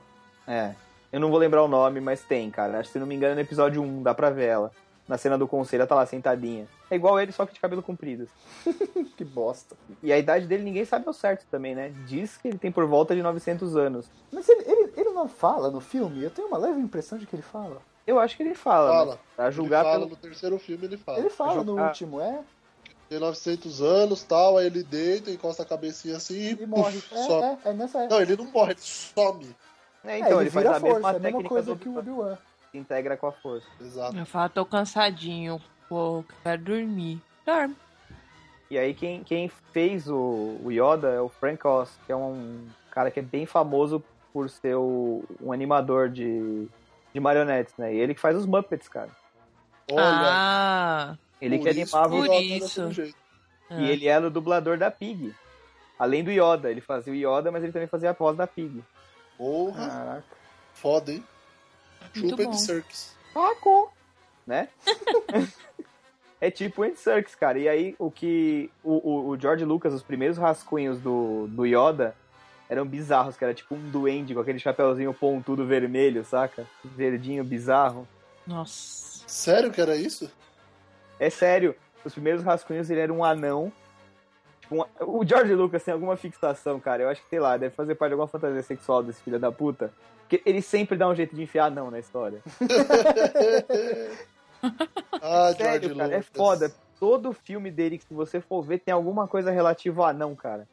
É. Eu não vou lembrar o nome, mas tem, cara. Acho que, se não me engano, no episódio 1, dá pra ver ela. Na cena do conselho, ela tá lá sentadinha. É igual ele, só que de cabelo comprido. Que bosta. E a idade dele ninguém sabe ao certo também, né? Diz que ele tem por volta de 900 anos. Mas ele, ele, ele não fala no filme? Eu tenho uma leve impressão de que ele fala. Eu acho que ele fala, Fala. né? Pra julgar ele fala pelo... no terceiro filme, ele fala. Ele fala no Ah. último, é? Tem 900 anos tal, aí ele deita, encosta a cabecinha assim E morre. puf, É, some. é, é nessa época. Não, ele não morre, ele some. É, É, então, ele, ele, faz a força, mesma é a mesma técnica coisa que o Obi-Wan. se integra com a força. Exato. Eu falo, tô cansadinho. Pô, quero dormir. Dorme. E aí quem, quem fez o, o Yoda é o Frank Oz, que é um cara que é bem famoso por ser o- um animador de, de marionetes, né? E ele que faz os Muppets, cara. Olha, ah, Ele por que isso animava que o o Por Yoda era isso. é. E ele era o dublador da Pig. Além do Yoda, ele fazia o Yoda, mas ele também fazia a voz da Pig. Porra, Caraca. foda, hein? Chupa de Circus. Paco! Né? é tipo Andy Serkis, cara. E aí, o que. O, o, o George Lucas, os primeiros rascunhos do, do Yoda eram bizarros, que era tipo um duende com aquele chapéuzinho pontudo vermelho, saca? Verdinho bizarro. Nossa. Sério que era isso? É sério, os primeiros rascunhos ele era um anão. Tipo, um- o George Lucas tem alguma fixação, cara. Eu acho que, sei lá, deve fazer parte de alguma fantasia sexual desse filho da puta. Porque ele sempre dá um jeito de enfiar anão na história. ah, Sério, George cara, é Lucas. foda. Todo filme dele que se você for ver tem alguma coisa relativa ao anão, cara.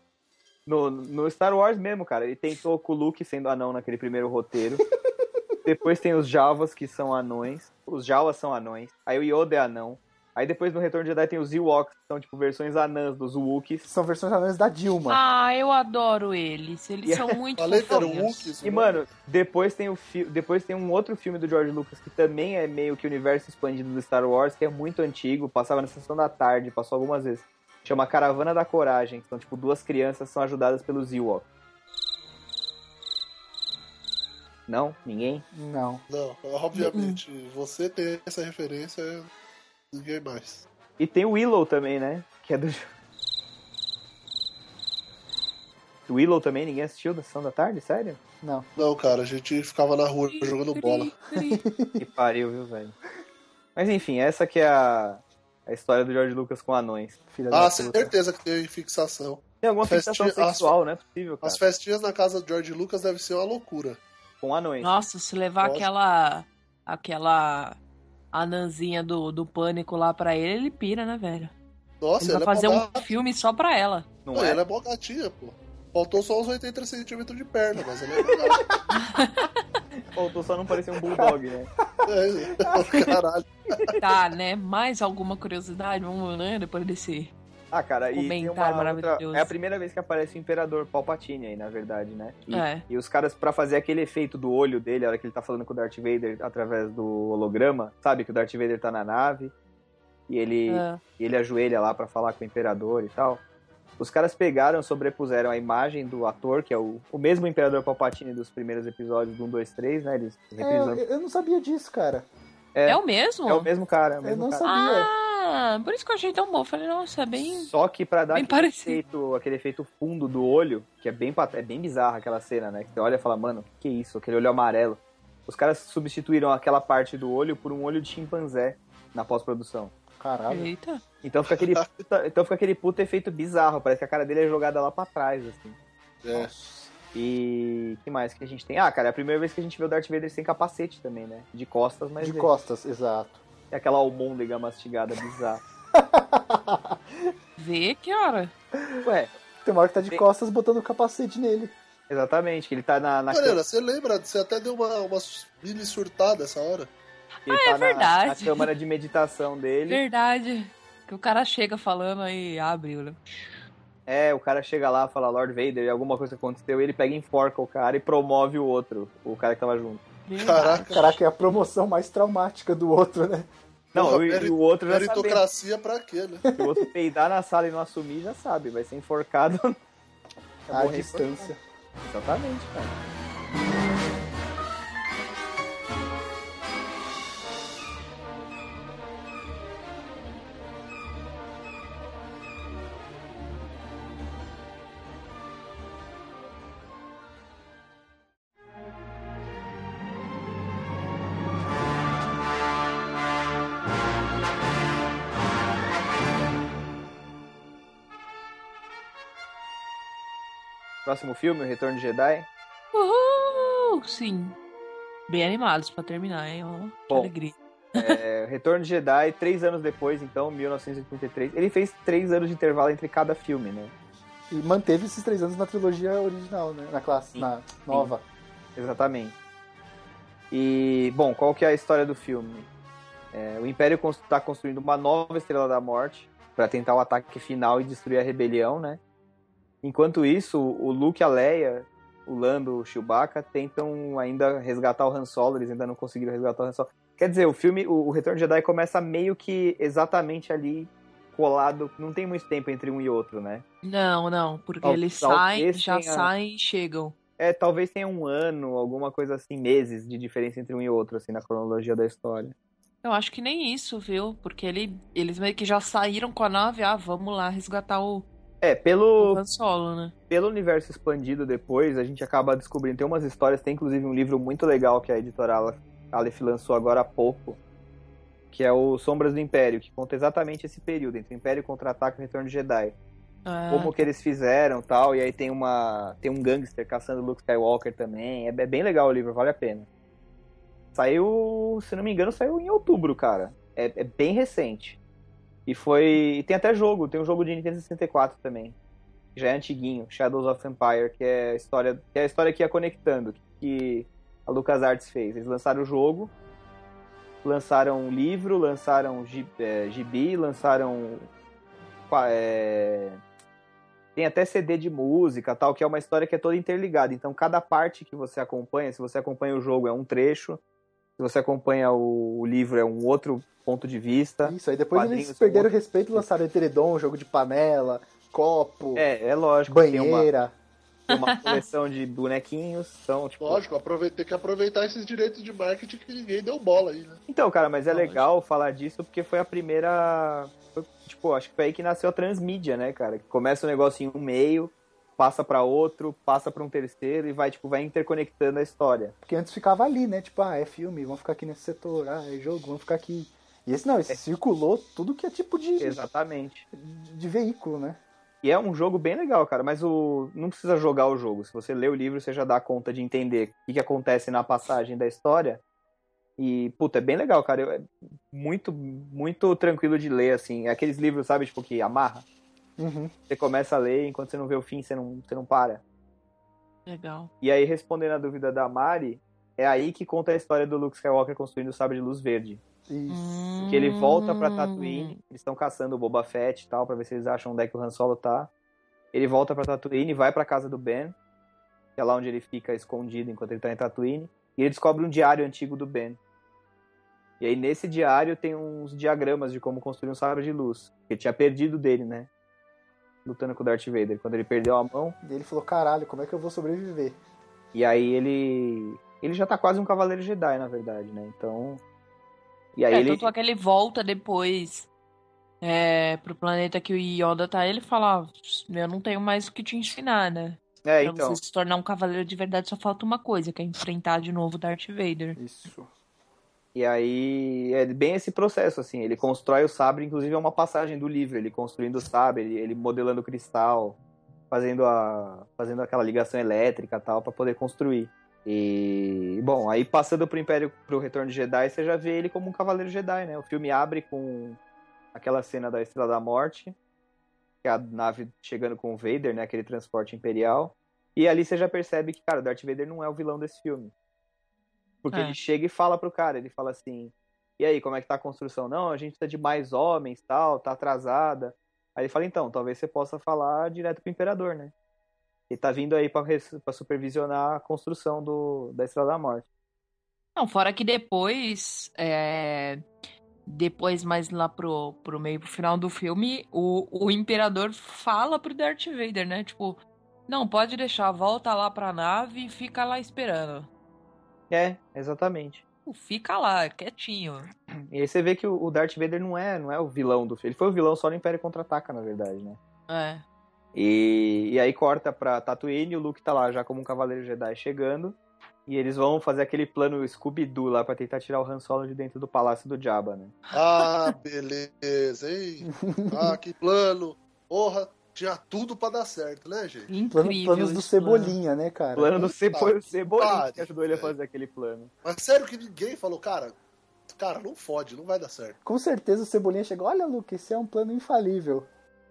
No, no Star Wars mesmo, cara, ele tentou com o Luke sendo anão naquele primeiro roteiro. depois tem os Javas, que são anões. Os Jawas são anões. Aí o Yoda é anão. Aí depois no Retorno de Jedi tem os Ewoks, que são tipo versões anãs dos Wookiees. São versões anões da Dilma. Ah, eu adoro eles. Eles são muito era um fofinhos. E, mano, depois tem, o fi- depois tem um outro filme do George Lucas que também é meio que o universo expandido do Star Wars, que é muito antigo, passava na sessão da tarde, passou algumas vezes. Chama Caravana da Coragem, que são tipo duas crianças que são ajudadas pelos Ewoks. Não? Ninguém? Não. Não, obviamente, você tem essa referência, ninguém mais. E tem o Willow também, né? Que é do. O Willow também, ninguém assistiu da sessão da tarde? Sério? Não. Não, cara, a gente ficava na rua jogando bola. Que pariu, viu, velho? Mas enfim, essa que é a, a história do George Lucas com anões. Ah, certeza que tem fixação. Tem alguma Festinha- fixação sexual, não é possível, cara. As festinhas na casa do George Lucas deve ser uma loucura. Com anões. Nossa, se levar Nossa. aquela. aquela anãzinha do, do pânico lá pra ele, ele pira, né, velho? Nossa, Ele vai é fazer mó um filme só pra ela. Não Pô, é? Ela é mó gatinha, pô. Faltou só uns 80 centímetros de perna, mas ela é. Faltou só não parecer um bulldog, né? É, Caralho. Tá, né? Mais alguma curiosidade? Vamos, né? Depois desse. Ah, cara, e tem uma Comentário outra... maravilhoso. É a primeira vez que aparece o Imperador Palpatine aí, na verdade, né? E, É. e os caras, pra fazer aquele efeito do olho dele, a hora que ele tá falando com o Darth Vader através do holograma, sabe? Que o Darth Vader tá na nave e ele, É. e ele ajoelha lá pra falar com o Imperador e tal. Os caras pegaram, sobrepuseram a imagem do ator, que é o, o mesmo Imperador Palpatine dos primeiros episódios do 1, 2, 3, né? Eles É, eu não sabia disso, cara. É, É o mesmo? é o mesmo cara, é o Eu mesmo não cara. sabia. Ah, por isso que eu achei tão bom. Eu Falei, nossa, é bem. Só que pra dar aquele parecido. efeito, aquele efeito fundo do olho, que é bem, é bem bizarra aquela cena, né? Que você olha e fala, mano, que isso? Aquele olho amarelo. Os caras substituíram aquela parte do olho por um olho de chimpanzé na pós-produção. Caralho. Eita. Então fica aquele puta, então fica aquele puta efeito bizarro, parece que a cara dele é jogada lá pra trás, assim. É. E que mais que a gente tem? Ah, cara, é a primeira vez que a gente vê o Darth Vader sem capacete também, né? De costas, mas De é- costas, exato. é aquela almôndega mastigada bizarra. Vê que hora. Ué, Tem uma hora que tá de Tem- costas botando o capacete nele. exatamente, que ele tá na, na Mariana, você lembra? Você até deu uma, uma mini surtada essa hora. ele tá na- verdade. na câmara de meditação dele. Verdade. Que o cara chega falando aí, abre, olha. É, o cara chega lá, fala Lord Vader e alguma coisa aconteceu, e ele pega e enforca o cara e promove o outro, o cara que tava junto. Caraca, Caraca, é a promoção mais traumática do outro, né? Não, Porra, e, e o outro já sabe. meritocracia pra quê, né? Se o outro peidar na sala e não assumir, já sabe, vai ser enforcado. À distância. Exatamente, cara. Próximo filme, O Retorno de Jedi. Uhul! Sim. Bem animados pra terminar, hein? Que Bom. alegria. É, Retorno de Jedi, três anos depois, então, 1983. Ele fez três anos de intervalo entre cada filme, né? E manteve esses três anos na trilogia original, né? Na classe, Sim. na nova. Exatamente. E, bom, qual que é a história do filme? É, o Império está construindo uma nova Estrela da Morte para tentar o ataque final e destruir a rebelião, né? Enquanto isso, o Luke e a Leia, o Lando, o Chewbacca, tentam ainda resgatar o Han Solo, eles ainda não conseguiram resgatar o Han Solo. Quer dizer, o filme, o, Retorno de Jedi começa meio que exatamente ali colado, não tem muito tempo entre um e outro, né? Não, não, porque Tal- eles saem, já tenha- saem e chegam. É, talvez tenha um ano, alguma coisa assim, meses de diferença entre um e outro, assim, na cronologia da história. Eu acho que nem isso, viu? Porque ele, eles meio que já saíram com a nave, ah, vamos lá resgatar o, É, pelo, Solo, né? pelo universo expandido depois, a gente acaba descobrindo, tem umas histórias, tem inclusive um livro muito legal que a editora Aleph- Aleph lançou agora há pouco, que é o Sombras do Império, que conta exatamente esse período, entre o Império Contra-Ataque e o Retorno de Jedi. Ah, como que eles fizeram tal, e aí tem uma tem um gangster caçando Luke Skywalker também, é, é bem legal o livro, vale a pena. Saiu, se não me engano, saiu em outubro, cara, é, é bem recente. E foi, e tem até jogo, tem um jogo de Nintendo 64 também, que já é antiguinho, Shadows of Empire, que é a história, que é a história que ia conectando, que a LucasArts fez. Eles lançaram o jogo, lançaram um livro, lançaram gi- é, gibi, lançaram é, tem até CD de música, tal, que é uma história que é toda interligada. Então, cada parte que você acompanha, se você acompanha o jogo é um trecho, se você acompanha o, o livro é um outro ponto de vista. Isso, aí depois eles são perderam o outros. respeito e lançaram edredom, jogo de panela, copo, É, é lógico, tem uma, banheira. tem uma coleção de bonequinhos, são tipo... Lógico, tem que aproveitar esses direitos de marketing que ninguém deu bola aí, né? Então, cara, mas é Não, legal falar disso porque foi a primeira. foi, tipo, acho que foi aí que nasceu a transmídia, né, cara? Que começa um negócio em um meio, passa pra outro, passa pra um terceiro e vai, tipo, vai interconectando a história. Porque antes ficava ali, né? Tipo, ah, é filme, vamos ficar aqui nesse setor, ah, é jogo, vamos ficar aqui. E esse não, esse circulou tudo que é tipo de, Exatamente. de veículo, né? E é um jogo bem legal, cara, mas o não precisa jogar o jogo. Se você lê o livro, você já dá conta de entender o que, que acontece na passagem da história. E, puta, é bem legal, cara. É muito, muito tranquilo de ler, assim. É aqueles livros, sabe, tipo, que amarra. Uhum. Você começa a ler, enquanto você não vê o fim, você não, você não para. Legal. E aí, respondendo a dúvida da Mari, é aí que conta a história do Luke Skywalker construindo o sabre de luz verde. Isso. Que ele volta pra Hum. Tatooine, eles estão caçando o Boba Fett e tal, pra ver se eles acham onde é que o Han Solo tá. Ele volta pra Tatooine, vai pra casa do Ben, que é lá onde ele fica escondido enquanto ele tá em Tatooine, e ele descobre um diário antigo do Ben. E aí, nesse diário, tem uns diagramas de como construir um sabre de luz. Que ele tinha perdido dele, né? Lutando com o Darth Vader. Quando ele perdeu a mão, E ele falou, caralho, como é que eu vou sobreviver? E aí ele. Ele já tá quase um Cavaleiro Jedi, na verdade, né? Então. E aí É, ele. tanto é que ele volta depois é, pro planeta que o Yoda tá, ele fala, "Ah, eu não tenho mais o que te ensinar, né? É, pra então. você se tornar um cavaleiro de verdade só falta uma coisa, que é enfrentar de novo o Darth Vader. Isso. E aí é bem esse processo, assim. Ele constrói o sabre, inclusive é uma passagem do livro. Ele construindo o sabre, ele, ele modelando o cristal, fazendo, a, fazendo aquela ligação elétrica tal, pra poder construir. E, bom, aí passando pro Império, pro Retorno de Jedi, você já vê ele como um Cavaleiro Jedi, né? O filme abre com aquela cena da Estrela da Morte, que é a nave chegando com o Vader, né? Aquele transporte imperial. E ali você já percebe que, cara, Darth Vader não é o vilão desse filme. Porque É. ele chega e fala pro cara, ele fala assim, e aí, como é que tá a construção? Não, a gente precisa de mais homens, tal, tá atrasada. Aí ele fala, então, talvez você possa falar direto pro Imperador, né? Ele tá vindo aí pra supervisionar a construção do, da Estrela da Morte. Não, fora que depois, é, depois mais lá pro, pro meio, pro final do filme, o, o Imperador fala pro Darth Vader, né? Tipo, não, pode deixar, volta lá pra nave e fica lá esperando. É, exatamente. Fica lá, quietinho. E aí você vê que o Darth Vader não é, não é o vilão do filme. Ele foi o vilão só no Império Contra-Ataca, na verdade, né? É. E, e aí corta pra Tatooine, o Luke tá lá já como um Cavaleiro Jedi chegando. E eles vão fazer aquele plano Scooby-Doo lá pra tentar tirar o Han Solo de dentro do Palácio do Jabba, né? Ah, beleza, hein? Ah, que plano. Porra, tinha tudo pra dar certo, né, gente? Plano- Incrível. planos do esse plano. Cebolinha, né, cara? Plano do Cebo Cebolinha que pariu, ajudou ele a velho. fazer aquele plano. Mas sério que ninguém falou, cara, cara, não fode, não vai dar certo. Com certeza o Cebolinha chegou, olha, Luke, esse é um plano infalível.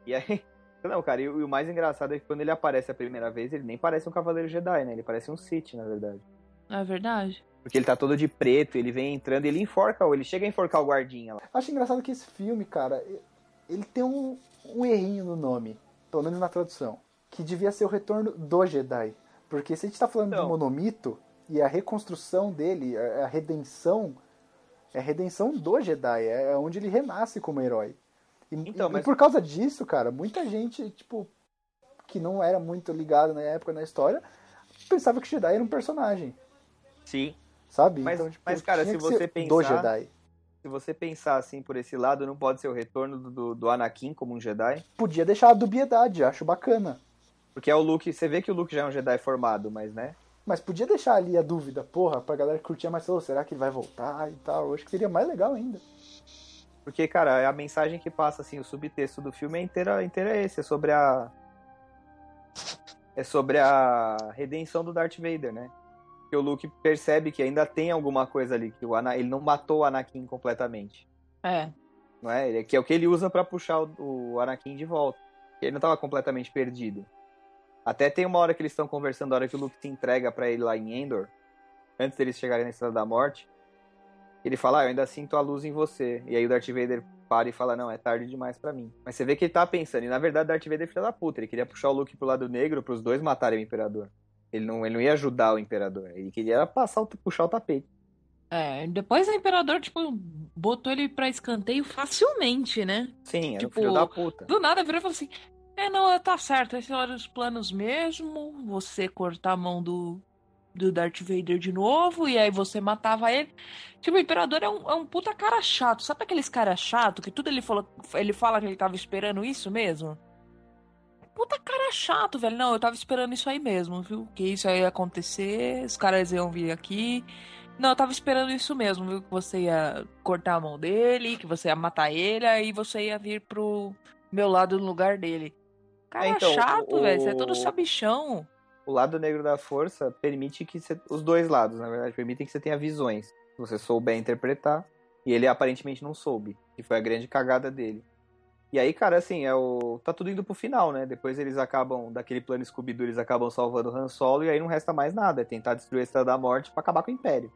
E aí. Não, cara, e o, e o mais engraçado é que quando ele aparece a primeira vez, ele nem parece um Cavaleiro Jedi, né? Ele parece um Sith, na verdade. É verdade. Porque ele tá todo de preto, ele vem entrando e ele enforca, ele chega a enforcar o guardinha lá. Acho engraçado que esse filme, cara, ele tem um, um errinho no nome, pelo menos na tradução, que devia ser o retorno do Jedi. Porque se a gente tá falando Então. do monomito e a reconstrução dele, a, redenção, É a redenção do Jedi, é onde ele renasce como herói. E, Então, e mas- por causa disso, cara, muita gente, tipo, que não era muito ligado na época na história, pensava que Jedi era um personagem, Sim. sabe? Mas- então, tipo, mas, cara, se você pensar- do Jedi. Se você pensar assim por esse lado, não pode ser o retorno do- do, Anakin como um Jedi. Podia deixar a dubiedade, acho bacana. Porque é o Luke, você vê que o Luke já é um Jedi formado, mas né? Mas podia deixar ali a dúvida, porra, pra galera que curtia mais, "Ô, será que ele vai voltar e tal? Eu acho que seria mais legal ainda. Porque, cara, a mensagem que passa, assim, o subtexto do filme é inteira, inteira esse, é sobre a. É sobre a redenção do Darth Vader, né? Que o Luke percebe que ainda tem alguma coisa ali, que o Ana... ele não matou o Anakin completamente. É. Não é? Ele- Que é o que ele usa pra puxar o, o Anakin de volta. Ele não tava completamente perdido. Até tem uma hora que eles estão conversando, a hora que o Luke se entrega pra ele lá em Endor, antes deles chegarem na Estrada da Morte. Ele fala, ah, eu ainda sinto a luz em você. E aí o Darth Vader para e fala, não, é tarde demais pra mim. Mas você vê que ele tá pensando, e na verdade o Darth Vader é filho da puta. Ele queria puxar o Luke pro lado negro pros dois matarem o Imperador. Ele não, ele não ia ajudar o Imperador. Ele queria era passar o, puxar o tapete. É, depois o Imperador, tipo, botou ele pra escanteio facilmente, né? Sim, era Tipo, um filho da puta. Do nada virou e falou assim: É, não, tá certo, esses eram os planos mesmo. Você cortar a mão do, do Darth Vader de novo, e aí você matava ele. Tipo, o Imperador é um, é um puta cara chato. Sabe aqueles cara chato que tudo ele, falou, ele fala que ele tava esperando isso mesmo? Puta cara chato, velho. Não, eu tava esperando isso aí mesmo, viu? Que isso aí ia acontecer, os caras iam vir aqui. Não, eu tava esperando isso mesmo, viu? Que você ia cortar a mão dele, que você ia matar ele, aí você ia vir pro meu lado no lugar dele. Cara É, então, chato, o- velho. Você é todo sabichão. o lado negro da força permite que você, os dois lados, na verdade, permitem que você tenha visões. Se você souber interpretar. E ele aparentemente não soube, que foi a grande cagada dele. E aí, cara, assim, é o tá tudo indo pro final, né? Depois eles acabam daquele plano Scooby-Doo, eles acabam salvando o Han Solo e aí não resta mais nada, é tentar destruir a Estrela da Morte pra acabar com o Império.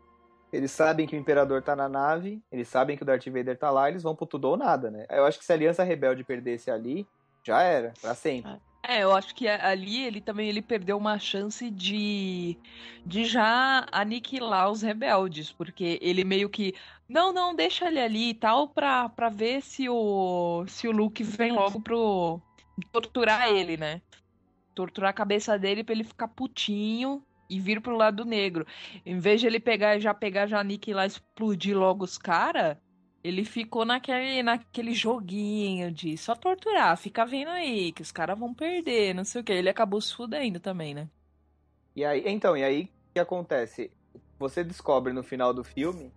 Eles sabem que o Imperador tá na nave, eles sabem que o Darth Vader tá lá, eles vão pro tudo ou nada, né? Eu acho que se a Aliança Rebelde perdesse ali, já era, pra sempre. É, eu acho que ali ele também ele perdeu uma chance de, de já aniquilar os rebeldes, porque ele meio que não, não, deixa ele ali e tal pra, pra ver se o se o Luke vem logo pro torturar ele, né? Torturar a cabeça dele pra ele ficar putinho e vir pro lado negro. Em vez de ele pegar já pegar, já aniquilar, explodir logo os caras, ele ficou naquele, naquele joguinho de só torturar, fica vendo aí que os caras vão perder, não sei o que. Ele acabou se fudendo também, né? E aí, então, e aí o que acontece? Você descobre no final do filme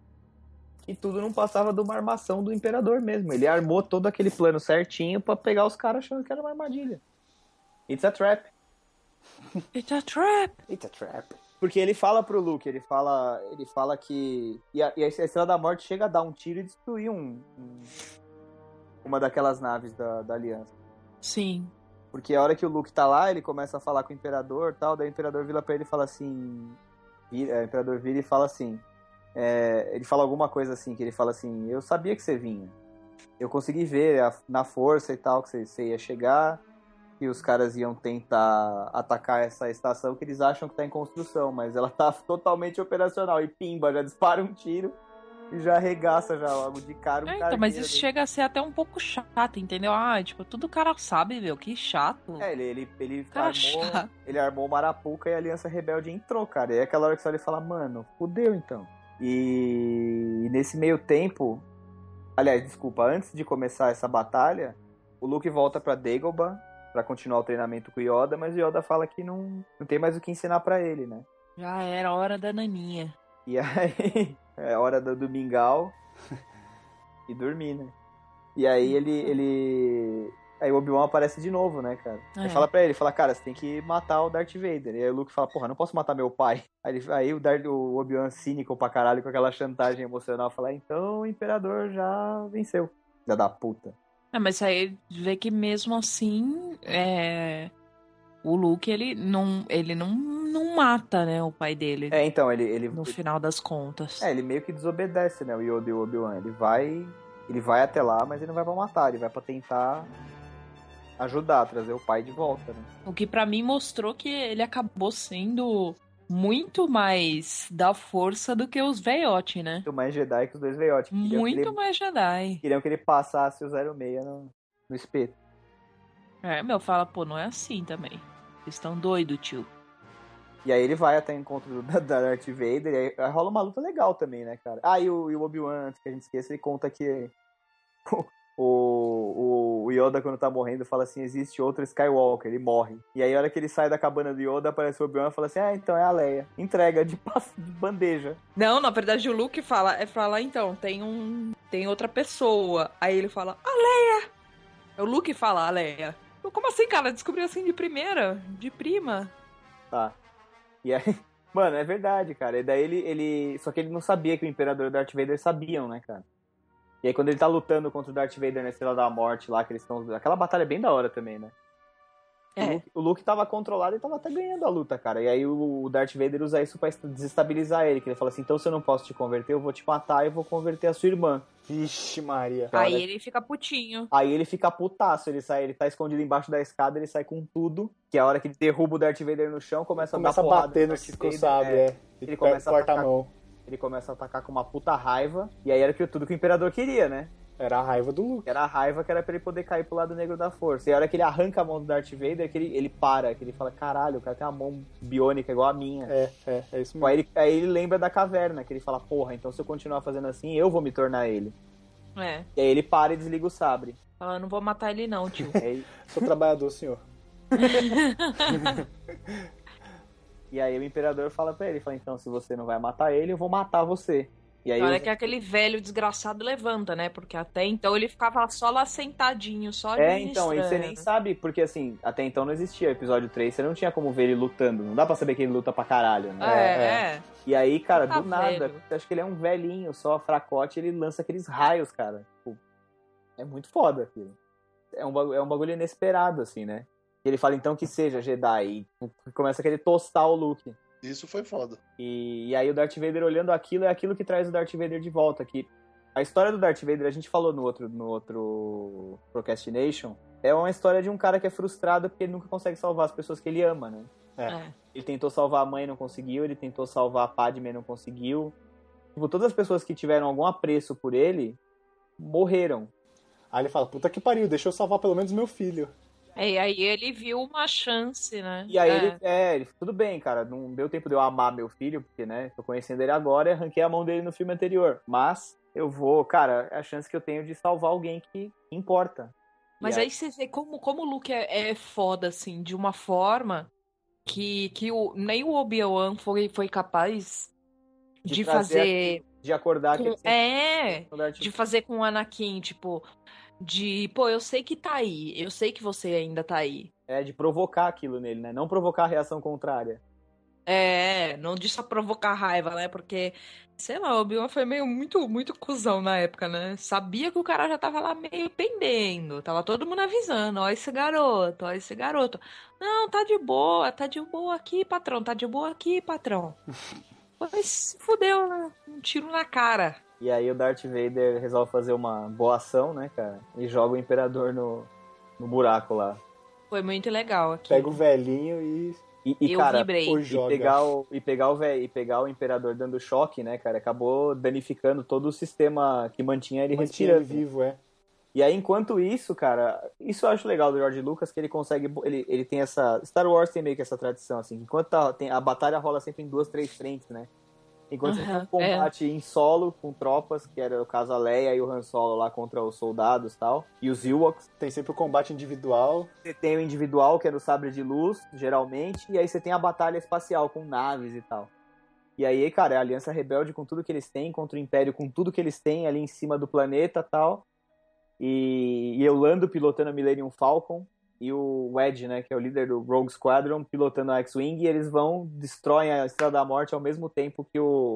que tudo não passava de uma armação do imperador mesmo. Ele armou todo aquele plano certinho pra pegar os caras achando que era uma armadilha. It's a trap. It's a trap! It's a trap. Porque ele fala pro Luke, ele fala, ele fala que e a, e a Estrela da Morte chega a dar um tiro e destruir um, um- uma daquelas naves da, da Aliança. Sim. Porque a hora que o Luke tá lá, ele começa a falar com o Imperador e tal, daí o Imperador vira pra ele e fala assim... vira- é, o Imperador vira e fala assim... é, ele fala alguma coisa assim, que ele fala assim, eu sabia que você vinha. Eu consegui ver a- na força e tal, que você, você ia chegar, que os caras iam tentar atacar essa estação que eles acham que tá em construção, mas ela tá totalmente operacional. E pimba, já dispara um tiro e já arregaça já logo de cara um É, então, mas isso dele. chega a ser até um pouco chato, entendeu? Ah, tipo, tudo o cara sabe, meu, que chato. É, ele, ele, ele, Cara armou, chato. ele armou o Marapuca e a Aliança Rebelde entrou, cara. E é aquela hora que você olha e fala, mano, fudeu então. E, e nesse meio tempo, aliás, desculpa, antes de começar essa batalha, o Luke volta pra Dagobah pra continuar o treinamento com o Yoda, mas o Yoda fala que não, não tem mais o que ensinar pra ele, né? Já era hora da naninha. E aí, é hora do, do mingau e dormir, né? E aí ele, ele... Aí o Obi-Wan aparece de novo, né, cara? É. Aí fala pra ele, fala, cara, você tem que matar o Darth Vader. E aí o Luke fala, porra, não posso matar meu pai. Aí, ele- aí o, Darth, o Obi-Wan cínico pra caralho, com aquela chantagem emocional, fala, então o Imperador já venceu. Filha da puta. É, mas aí vê que mesmo assim, é... o Luke, ele não, ele não, não mata, né, o pai dele, É, então, ele... ele no final das contas. É, ele meio que desobedece, né, o Yoda e o Obi-Wan. Ele vai... Ele vai até lá, mas ele não vai pra matar. Ele vai pra tentar ajudar, trazer o pai de volta, né? O que pra mim mostrou que ele acabou sendo muito mais da força do que os veiote, né? Muito mais Jedi que os dois que Muito ele- mais Jedi. Queriam que ele passasse o 06 no, no espeto. É, meu, fala, pô, não é assim também. Vocês estão doidos, tio. E aí ele vai até o encontro da, da Darth Vader, e aí, aí rola uma luta legal também, né, cara? Ah, e o, e o Obi-Wan, antes que a gente esqueça, ele conta que o, o, o Yoda, quando tá morrendo, fala assim, existe outro Skywalker, ele morre. E aí, a hora que ele sai da cabana do Yoda, aparece o Obi-Wan e fala assim, ah, então é a Leia. Entrega de, de bandeja. Não, na verdade o Luke fala, é falar então, tem um, tem outra pessoa. Aí ele fala, a Leia. É o Luke fala, a Leia. Eu, Como assim, cara? Descobriu assim de primeira, de prima. Tá. E aí, mano, é verdade, cara. E daí ele, ele. Só que ele não sabia que o Imperador e Darth Vader sabiam, né, cara? E aí quando ele tá lutando contra o Darth Vader na Estrela da Morte lá, que eles estão. Aquela batalha é bem da hora também, né? O, É. Luke, o Luke tava controlado e tava até ganhando a luta, cara. E aí o, o Darth Vader usa isso pra est- desestabilizar ele. Que ele fala assim: então se eu não posso te converter, eu vou te matar e vou converter a sua irmã. Vixe, Maria. Cara, Aí ele fica putinho. Aí ele fica putaço, ele sai, ele tá escondido embaixo da escada, ele sai com tudo. Que é a hora que ele derruba o Darth Vader no chão, começa, Começa a a bater no o sabre, é. é. Ele começa a corta a mão. Ele começa a atacar com uma puta raiva. E aí era tudo que o Imperador queria, né? Era a raiva do Luke. Era a raiva que era pra ele poder cair pro lado negro da força. E a hora que ele arranca a mão do Darth Vader, que ele, ele para, que ele fala, caralho, o cara tem uma mão biônica igual a minha. É, é, é isso mesmo. Aí, ele, aí ele lembra da caverna, que ele fala, porra, então se eu continuar fazendo assim, eu vou me tornar ele. É. E aí ele para e desliga o sabre. Fala, não vou matar ele não, tio. Aí- Sou trabalhador, senhor. e aí o Imperador fala pra ele, fala, então se você não vai matar ele, eu vou matar você. E aí Olha os- que aquele velho desgraçado levanta, né? Porque até então ele ficava só lá sentadinho, só É, então, e você nem sabe, porque assim, até então não existia o episódio 3, você não tinha como ver ele lutando. Não dá pra saber que ele luta pra caralho, né? É, É, é. E aí, cara, Tá do nada, velho. você acha que ele é um velhinho, só fracote, ele lança aqueles raios, cara. Tipo, é muito foda aquilo. É um, bagulho, é um bagulho inesperado, assim, né? E ele fala então que seja Jedi, e começa a querer tostar o Luke. Isso foi foda. E, e aí o Darth Vader olhando aquilo é aquilo que traz o Darth Vader de volta. Que a história do Darth Vader, a gente falou no outro, no outro Procrastination, é uma história de um cara que é frustrado porque ele nunca consegue salvar as pessoas que ele ama, né? É. Ele tentou salvar a mãe e não conseguiu, ele tentou salvar a Padme e não conseguiu. Tipo, todas as pessoas que tiveram algum apreço por ele morreram. Aí ele fala, puta que pariu, deixa eu salvar pelo menos meu filho. É, e aí ele viu uma chance, né? E aí é. ele, é, ele, tudo bem, cara, não deu tempo de eu amar meu filho, porque, né, tô conhecendo ele agora e arranquei a mão dele no filme anterior. Mas eu vou, cara, é a chance que eu tenho de salvar alguém que importa. Mas E aí você vê como, como o Luke é, é foda, assim, de uma forma que, que o, nem o Obi-Wan foi, foi capaz De de, fazer. de acordar com- é, de fazer com o Anakin, tipo, de, pô, eu sei que tá aí, eu sei que você ainda tá aí. é de provocar aquilo nele, né? Não provocar a reação contrária. É, não de só provocar raiva, né? Porque, sei lá, o Obi-Wan foi meio muito, muito cuzão na época, né? Sabia que o cara já tava lá meio pendendo. Tava todo mundo avisando, ó esse garoto, ó esse garoto. Não, tá de boa, tá de boa aqui, patrão, tá de boa aqui, patrão. Pois se fudeu, né? Um tiro na cara. E aí o Darth Vader resolve fazer uma boa ação, né, cara? E joga o Imperador no, no buraco lá. Foi muito legal aqui. Pega o velhinho e E, e, Eu cara, vibrei. o e joga. pegar o e pegar o velho e pegar o imperador dando choque, né, cara, acabou danificando todo o sistema que mantinha ele Mantinha respirando. vivo, é. E aí enquanto isso, cara, isso eu acho legal do George Lucas que ele consegue ele, ele tem essa Star Wars tem meio que essa tradição assim, enquanto tá- tem a batalha rola sempre em duas, três frentes, né? Enquanto você tem um combate em solo com tropas, que era o caso a Leia e o Han Solo lá contra os soldados e tal, e os Ewoks, Tem sempre o combate individual. você tem o individual, que é no sabre de luz, geralmente, e aí você tem a batalha espacial com naves e tal. E aí, cara, é a Aliança Rebelde com tudo que eles têm, contra o Império com tudo que eles têm ali em cima do planeta e tal. E, e Eulando pilotando a Millennium Falcon. E o Wedge, né, que é o líder do Rogue Squadron, pilotando a X-Wing. E eles vão, destroem a Estrela da Morte ao mesmo tempo que o,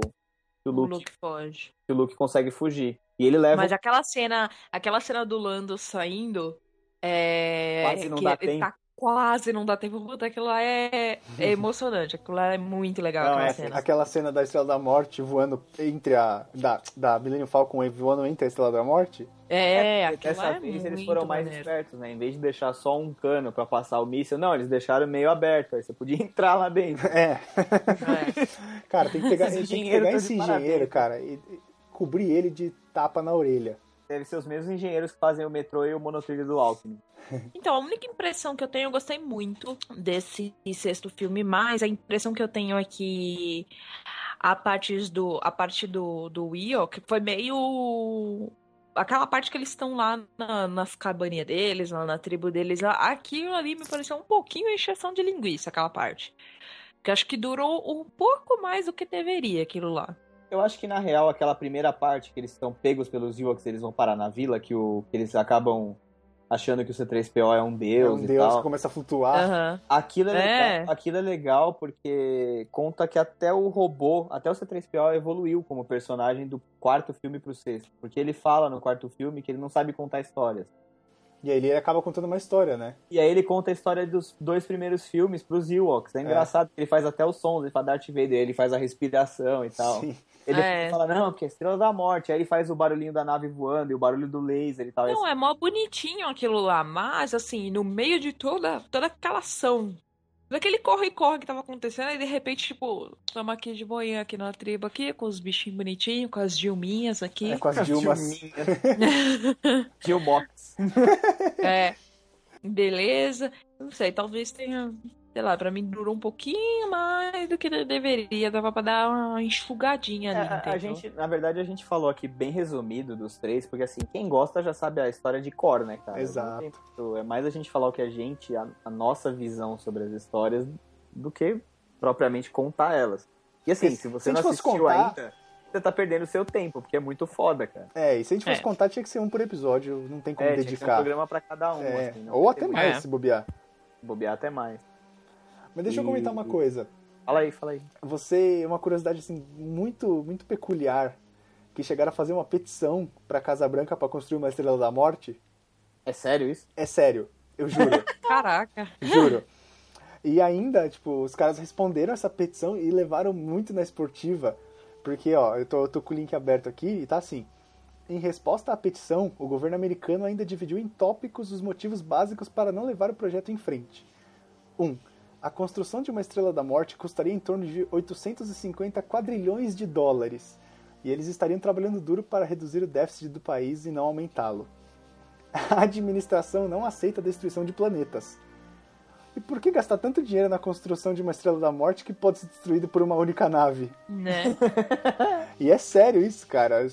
que o, O Luke, Luke foge. que o Luke consegue fugir. E ele leva... Mas aquela cena, aquela cena do Lando saindo, é, Quase não que dá ele tempo. tá- quase não dá tempo, puta, aquilo lá é, é emocionante, aquilo lá é muito legal, Não, aquela é, cena. aquela cena da Estrela da Morte voando entre a. Da, da Millennium Falcon voando entre a Estrela da Morte. É, lá Dessa é vez eles foram mais maneiro. espertos, né? Em vez de deixar só um cano pra passar o míssil, não, eles deixaram meio aberto. Aí você podia entrar lá dentro. É. É. Cara, tem que pegar, Esse tem que engenheiro pegar tá esse parabéns. engenheiro, cara, e, e cobrir ele de tapa na orelha. Deve ser os mesmos engenheiros que fazem o metrô e o monotrilho do Alckmin. Então, a única impressão que eu tenho, eu gostei muito desse sexto filme, mas a impressão que eu tenho é que a parte do, a parte do, do Ewok foi meio. Aquela parte que eles estão lá na- nas cabaninhas deles, lá na tribo deles, aquilo ali me pareceu um pouquinho encheção de linguiça, aquela parte. Que acho que durou um pouco mais do que deveria aquilo lá. Eu acho que, na real, aquela primeira parte que eles estão pegos pelos Ewoks, eles vão parar na vila, que, o, que eles acabam achando que o C3PO é um É deus um e deus tal. que começa a flutuar. Aham. Aquilo é, É. Legal, aquilo é legal porque conta que até o robô, até o C3PO evoluiu como personagem do quarto filme pro sexto. Porque ele fala no quarto filme que ele não sabe contar histórias. E aí ele acaba contando uma história, né? E aí ele conta a história dos dois primeiros filmes pros Ewoks. É engraçado que ele faz até os sons, ele faz Darth Vader, ele faz a respiração e tal. Sim. Ele É. fala, não, porque é a Estrela da Morte. Aí ele faz o barulhinho da nave voando e o barulho do laser e tal. Não, é mó bonitinho aquilo lá, mas assim, no meio de toda, toda aquela ação, daquele corre-corre que tava acontecendo, aí de repente, tipo, tamo aqui de boinha aqui na tribo aqui, com os bichinhos bonitinhos, com as Dilminhas aqui. É com as Dilmas. Dilmox. É. Beleza. Não sei, talvez tenha. Sei lá, pra mim durou um pouquinho mais do que deveria. Dava pra dar uma enxugadinha ali, É, a, gente, na verdade, a gente falou aqui bem resumido dos três, porque assim, quem gosta já sabe a história de cor, né, cara? Exato. É mais a gente falar o que a gente, a, a nossa visão sobre as histórias, do que propriamente contar elas. E assim, Se- se você se não assistiu contar- ainda, você tá perdendo o seu tempo, porque é muito foda, cara. É, e se a gente fosse É. contar, tinha que ser um por episódio, não tem como É, tinha que ser um dedicar. programa pra cada um, É, assim, ou até mais, É. se bobear. Bobear até mais. Mas deixa eu E- comentar uma coisa. Fala aí, fala aí. Você, uma curiosidade assim, muito, muito peculiar, que chegaram a fazer uma petição pra Casa Branca pra construir uma Estrela da Morte. É sério isso? É sério, eu juro, Caraca. juro. E ainda, tipo, os caras responderam essa petição e levaram muito na esportiva. Porque, ó, eu tô, eu tô com o link aberto aqui e tá assim. Em resposta à petição, o governo americano ainda dividiu em tópicos os motivos básicos para não levar o projeto em frente. 1. Um, a construção de uma Estrela da Morte custaria em torno de 850 quadrilhões de dólares. E eles estariam trabalhando duro para reduzir o déficit do país e não aumentá-lo. A administração não aceita a destruição de planetas. E por que gastar tanto dinheiro na construção de uma Estrela da Morte que pode ser destruída por uma única nave? Né? E é sério isso, cara.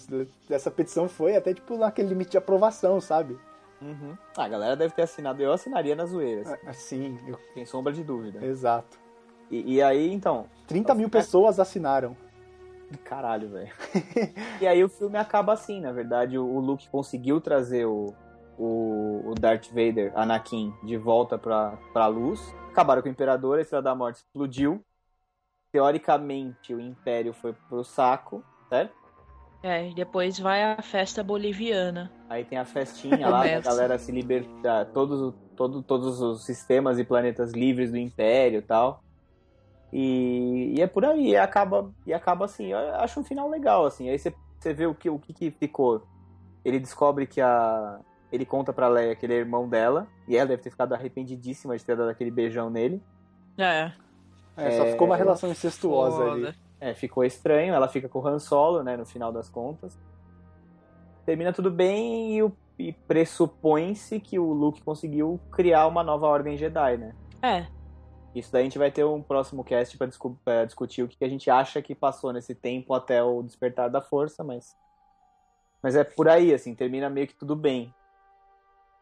Essa petição foi até tipo naquele limite de aprovação, sabe? Uhum. Ah, a galera deve ter assinado. Eu assinaria nas zoeiras, Assim, eu- sem sombra de dúvida. exato. E, e aí, então, 30 mil pessoas assinaram. Caralho, velho. e aí o filme acaba assim, na verdade, o, o Luke conseguiu trazer o, o, o Darth Vader, Anakin, de volta pra, pra luz. Acabaram com o Imperador, a Estrela da Morte explodiu. Teoricamente, o Império foi pro saco, certo? É, e depois vai a festa boliviana. Aí tem a festinha lá, a galera se liberta, todos, todo, todos os sistemas e planetas livres do Império e tal. E, e é por aí, e acaba, e acaba assim, eu acho um final legal, assim. Aí você, você vê o que, o que, que ficou. Ele descobre que a. Ele conta pra Leia que ele é irmão dela, e ela deve ter ficado arrependidíssima de ter dado aquele beijão nele. É. É, só É, ficou uma relação incestuosa ali. É, ficou estranho, ela fica com o Han Solo, né, no final das contas. Termina tudo bem e, e pressupõe-se que o Luke conseguiu criar uma nova ordem Jedi, né? É. Isso daí a gente vai ter um próximo cast pra, discu- discutir o que que a gente acha que passou nesse tempo até o despertar da força, mas. Mas é por aí, assim, termina meio que tudo bem.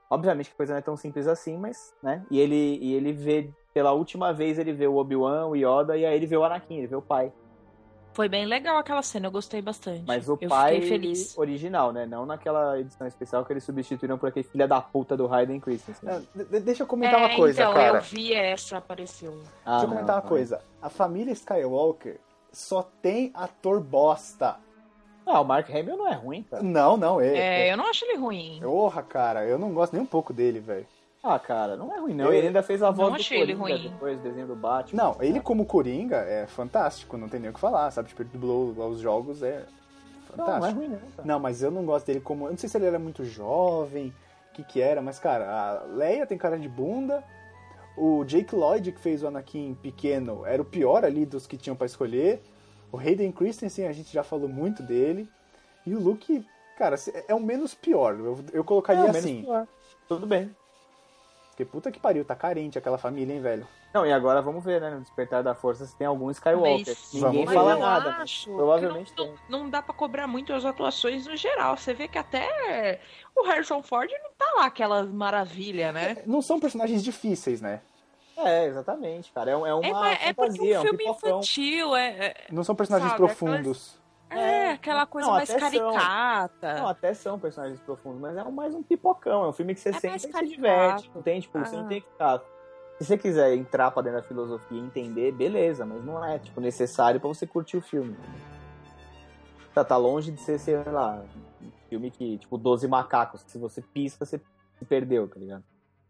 Obviamente que a coisa não é tão simples assim, mas, né? E ele, e ele vê, pela última vez, ele vê o Obi-Wan, o Yoda, e aí ele vê o Anakin, ele vê o pai. Foi bem legal aquela cena, eu gostei bastante. Mas o eu pai feliz. original, né? Não naquela edição especial que eles substituíram por aquele filho da puta do Hayden Christensen. É, de- deixa eu comentar É, uma coisa, então, cara. eu vi essa, apareceu. Ah, Deixa eu não, comentar uma pai. coisa. A família Skywalker só tem ator bosta. Ah, o Mark Hamill não é ruim, cara. Não, não, ele. É, eu não acho ele ruim. Porra, cara, eu não gosto nem um pouco dele, velho. Ah, cara, não é ruim não. Ele ainda fez a voz Não do achei ele Coringa ruim. depois, desenho do Batman. Não, ele como Coringa é fantástico, não tem nem o que falar, sabe? Tipo, ele dublou aos jogos, é Não, fantástico. não é ruim não, cara. Não, mas eu não gosto dele como. Eu não sei se ele era muito jovem, o que que era, mas, cara, a Leia tem cara de bunda. O Jake Lloyd, que fez o Anakin pequeno, era o pior ali dos que tinham pra escolher. O Hayden Christensen, a gente já falou muito dele. E o Luke, cara, é o menos pior. Eu, eu colocaria É, menos assim. pior. Tudo bem. Porque puta que pariu, tá carente aquela família, hein, velho? Não, e agora vamos ver, né, no Despertar da Força, se tem algum Skywalker. Mas- Ninguém Vamos fala nada, mas acho provavelmente não, tem. não, não dá pra cobrar muito as atuações no geral. Você vê que até o Harrison Ford não tá lá aquela maravilha, né? Não são personagens difíceis, né? É, exatamente, cara. É, um- é uma É, mas é porque é um filme pipocão. infantil, é, é, Não são personagens Sabe, profundos. É aquela coisa Não, mais até são. caricata. Não, até são personagens profundos, mas é mais um pipocão. É um filme que você É mais e se diverte. Não tem, tipo, você Ah. não tem que ficar. Se você quiser entrar pra dentro da filosofia e entender, beleza, mas não é, tipo, necessário pra você curtir o filme. Tá, tá longe de ser, sei lá, um filme que, tipo, 12 macacos. Se você pisca, você se perdeu, tá ligado?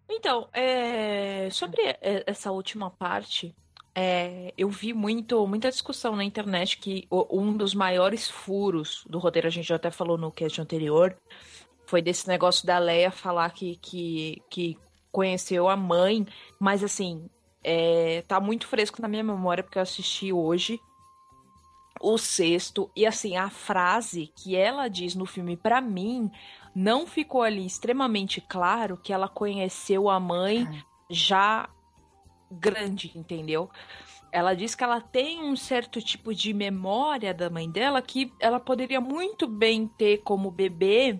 Então, é, sobre é, essa última parte, é, eu vi muito, muita discussão na internet que um dos maiores furos do roteiro, a gente já até falou no cast anterior, foi desse negócio da Leia falar que, que, que conheceu a mãe, mas assim, é, tá muito fresco na minha memória porque eu assisti hoje o sexto e assim a frase que ela diz no filme pra mim não ficou ali extremamente claro que ela conheceu a mãe já grande, entendeu? Ela diz que ela tem um certo tipo de memória da mãe dela que ela poderia muito bem ter como bebê,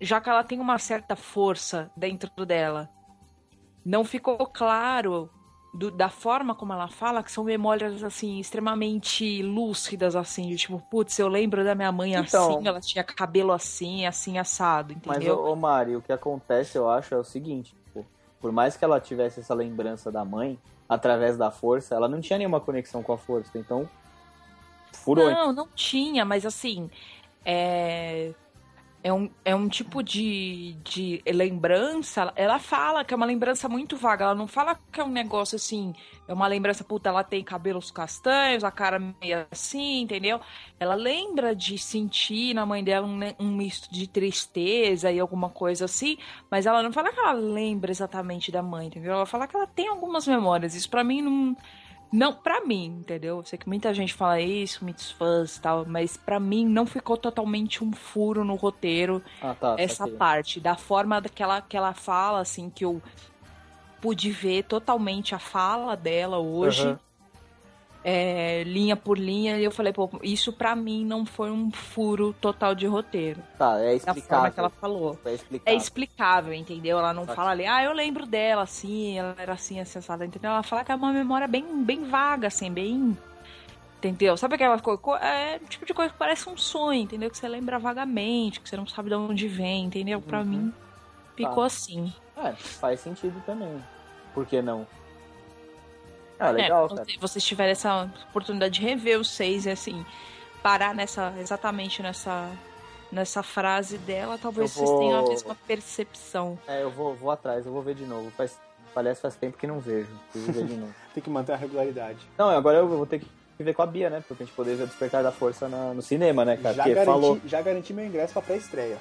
já que ela tem uma certa força dentro dela. Não ficou claro do- da forma como ela fala que são memórias assim extremamente lúcidas assim, de tipo, putz, eu lembro da minha mãe Então. assim, ela tinha cabelo assim, assim assado, Mas, entendeu? ô, ô Mari, o que acontece, eu acho, é o seguinte, por mais que ela tivesse essa lembrança da mãe, através da força, ela não tinha nenhuma conexão com a força, então furou. Não, não tinha, mas assim, é, é, um, é um tipo de, de lembrança. Ela fala que é uma lembrança muito vaga. Ela não fala que é um negócio assim, é uma lembrança, puta, ela tem cabelos castanhos, a cara meio assim, entendeu? Ela lembra de sentir na mãe dela um, um misto de tristeza e alguma coisa assim, mas ela não fala que ela lembra exatamente da mãe, entendeu? Ela fala que ela tem algumas memórias. Isso pra mim não. Não, pra mim, entendeu? Eu sei que muita gente fala isso, muitos fãs e tal, mas pra mim não ficou totalmente um furo no roteiro Ah, tá. essa saquei. parte. Da forma que ela, que ela fala, assim, que eu pude ver totalmente a fala dela hoje, Aham. É, linha por linha, e eu falei, pô, isso pra mim não foi um furo total de roteiro. Tá, é Da forma explicável. que ela falou. É É explicável. explicável, entendeu? Ela não Saquei. fala ali, ah, eu lembro dela, assim, ela era assim, acessada, entendeu? Ela fala que é uma memória bem, bem vaga, assim, bem. Entendeu? Sabe aquela coisa? co- É o tipo de coisa que parece um sonho, entendeu? Que você lembra vagamente, que você não sabe de onde vem, entendeu? Pra Uhum. mim, ficou Tá. assim. É, faz sentido também. Por que não? Ah, É, legal, quando cara. vocês tiverem essa oportunidade de rever os seis e assim, parar nessa, exatamente nessa, nessa frase dela, talvez Eu vocês tenham a vou- mesma percepção. É, eu vou, vou atrás, eu vou ver de novo. Faz, aliás, faz tempo que não vejo. Preciso ver de novo. Tem que manter a regularidade. Não, agora eu vou ter que ver com a Bia, né? Pra gente poder ver o Despertar da Força na- no cinema, né, cara? Já Porque garanti, falou. já garanti meu ingresso pra pré-estreia.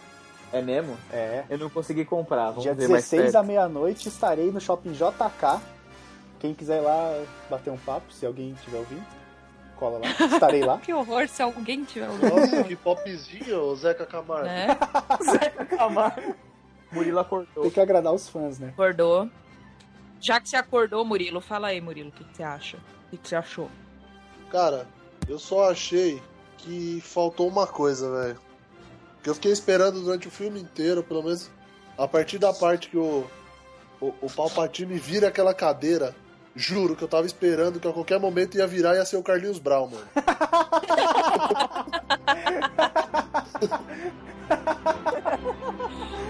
É mesmo? É. Eu não consegui comprar. Vamos Dia ver mais 16 perto. à meia-noite estarei no shopping JK. Quem quiser ir lá bater um papo, se alguém estiver ouvindo, cola lá. Estarei lá. Que horror se alguém tiver ouvindo, Nossa, que popzinho, ô Zeca Camargo. né? Zeca Camargo. Murilo acordou. Tem que agradar os fãs, né? Acordou. Já que você acordou, Murilo, fala aí, Murilo, o que, que você acha? O que, que você achou? Cara, eu só achei que faltou uma coisa, velho. Que eu fiquei esperando durante o filme inteiro, pelo menos a partir da parte que o, o, o Palpatine vira aquela cadeira. Juro que eu tava esperando que a qualquer momento ia virar e ia ser o Carlinhos Brown, mano.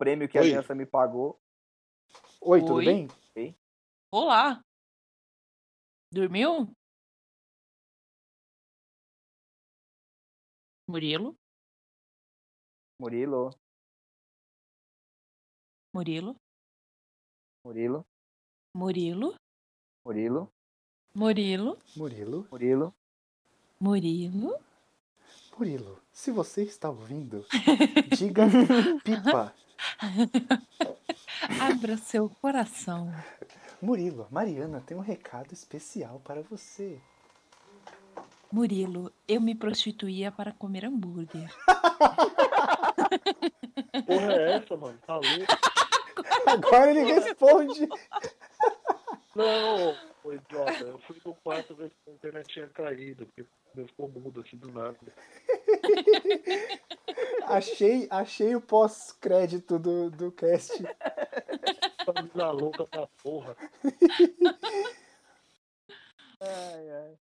prêmio que a Oi. aliança me pagou. Oi, tudo Oi? bem? Olá. Dormiu? Murilo? Murilo, Murilo? Murilo, Murilo? Murilo, Murilo? Murilo? Murilo. Murilo? Murilo, se você está ouvindo, diga pipa. Abra seu coração. Murilo, Mariana tem um recado especial para você. Murilo, eu me prostituía para comer hambúrguer. Porra é essa, mano? Tá louco? Agora ele responde. Não, ô idiota. Eu fui no quarto ver se a internet tinha caído, porque meu ficou mudo aqui do nada. Achei, achei o pós-crédito do, do cast. Camisa louca da porra. Ai, ai.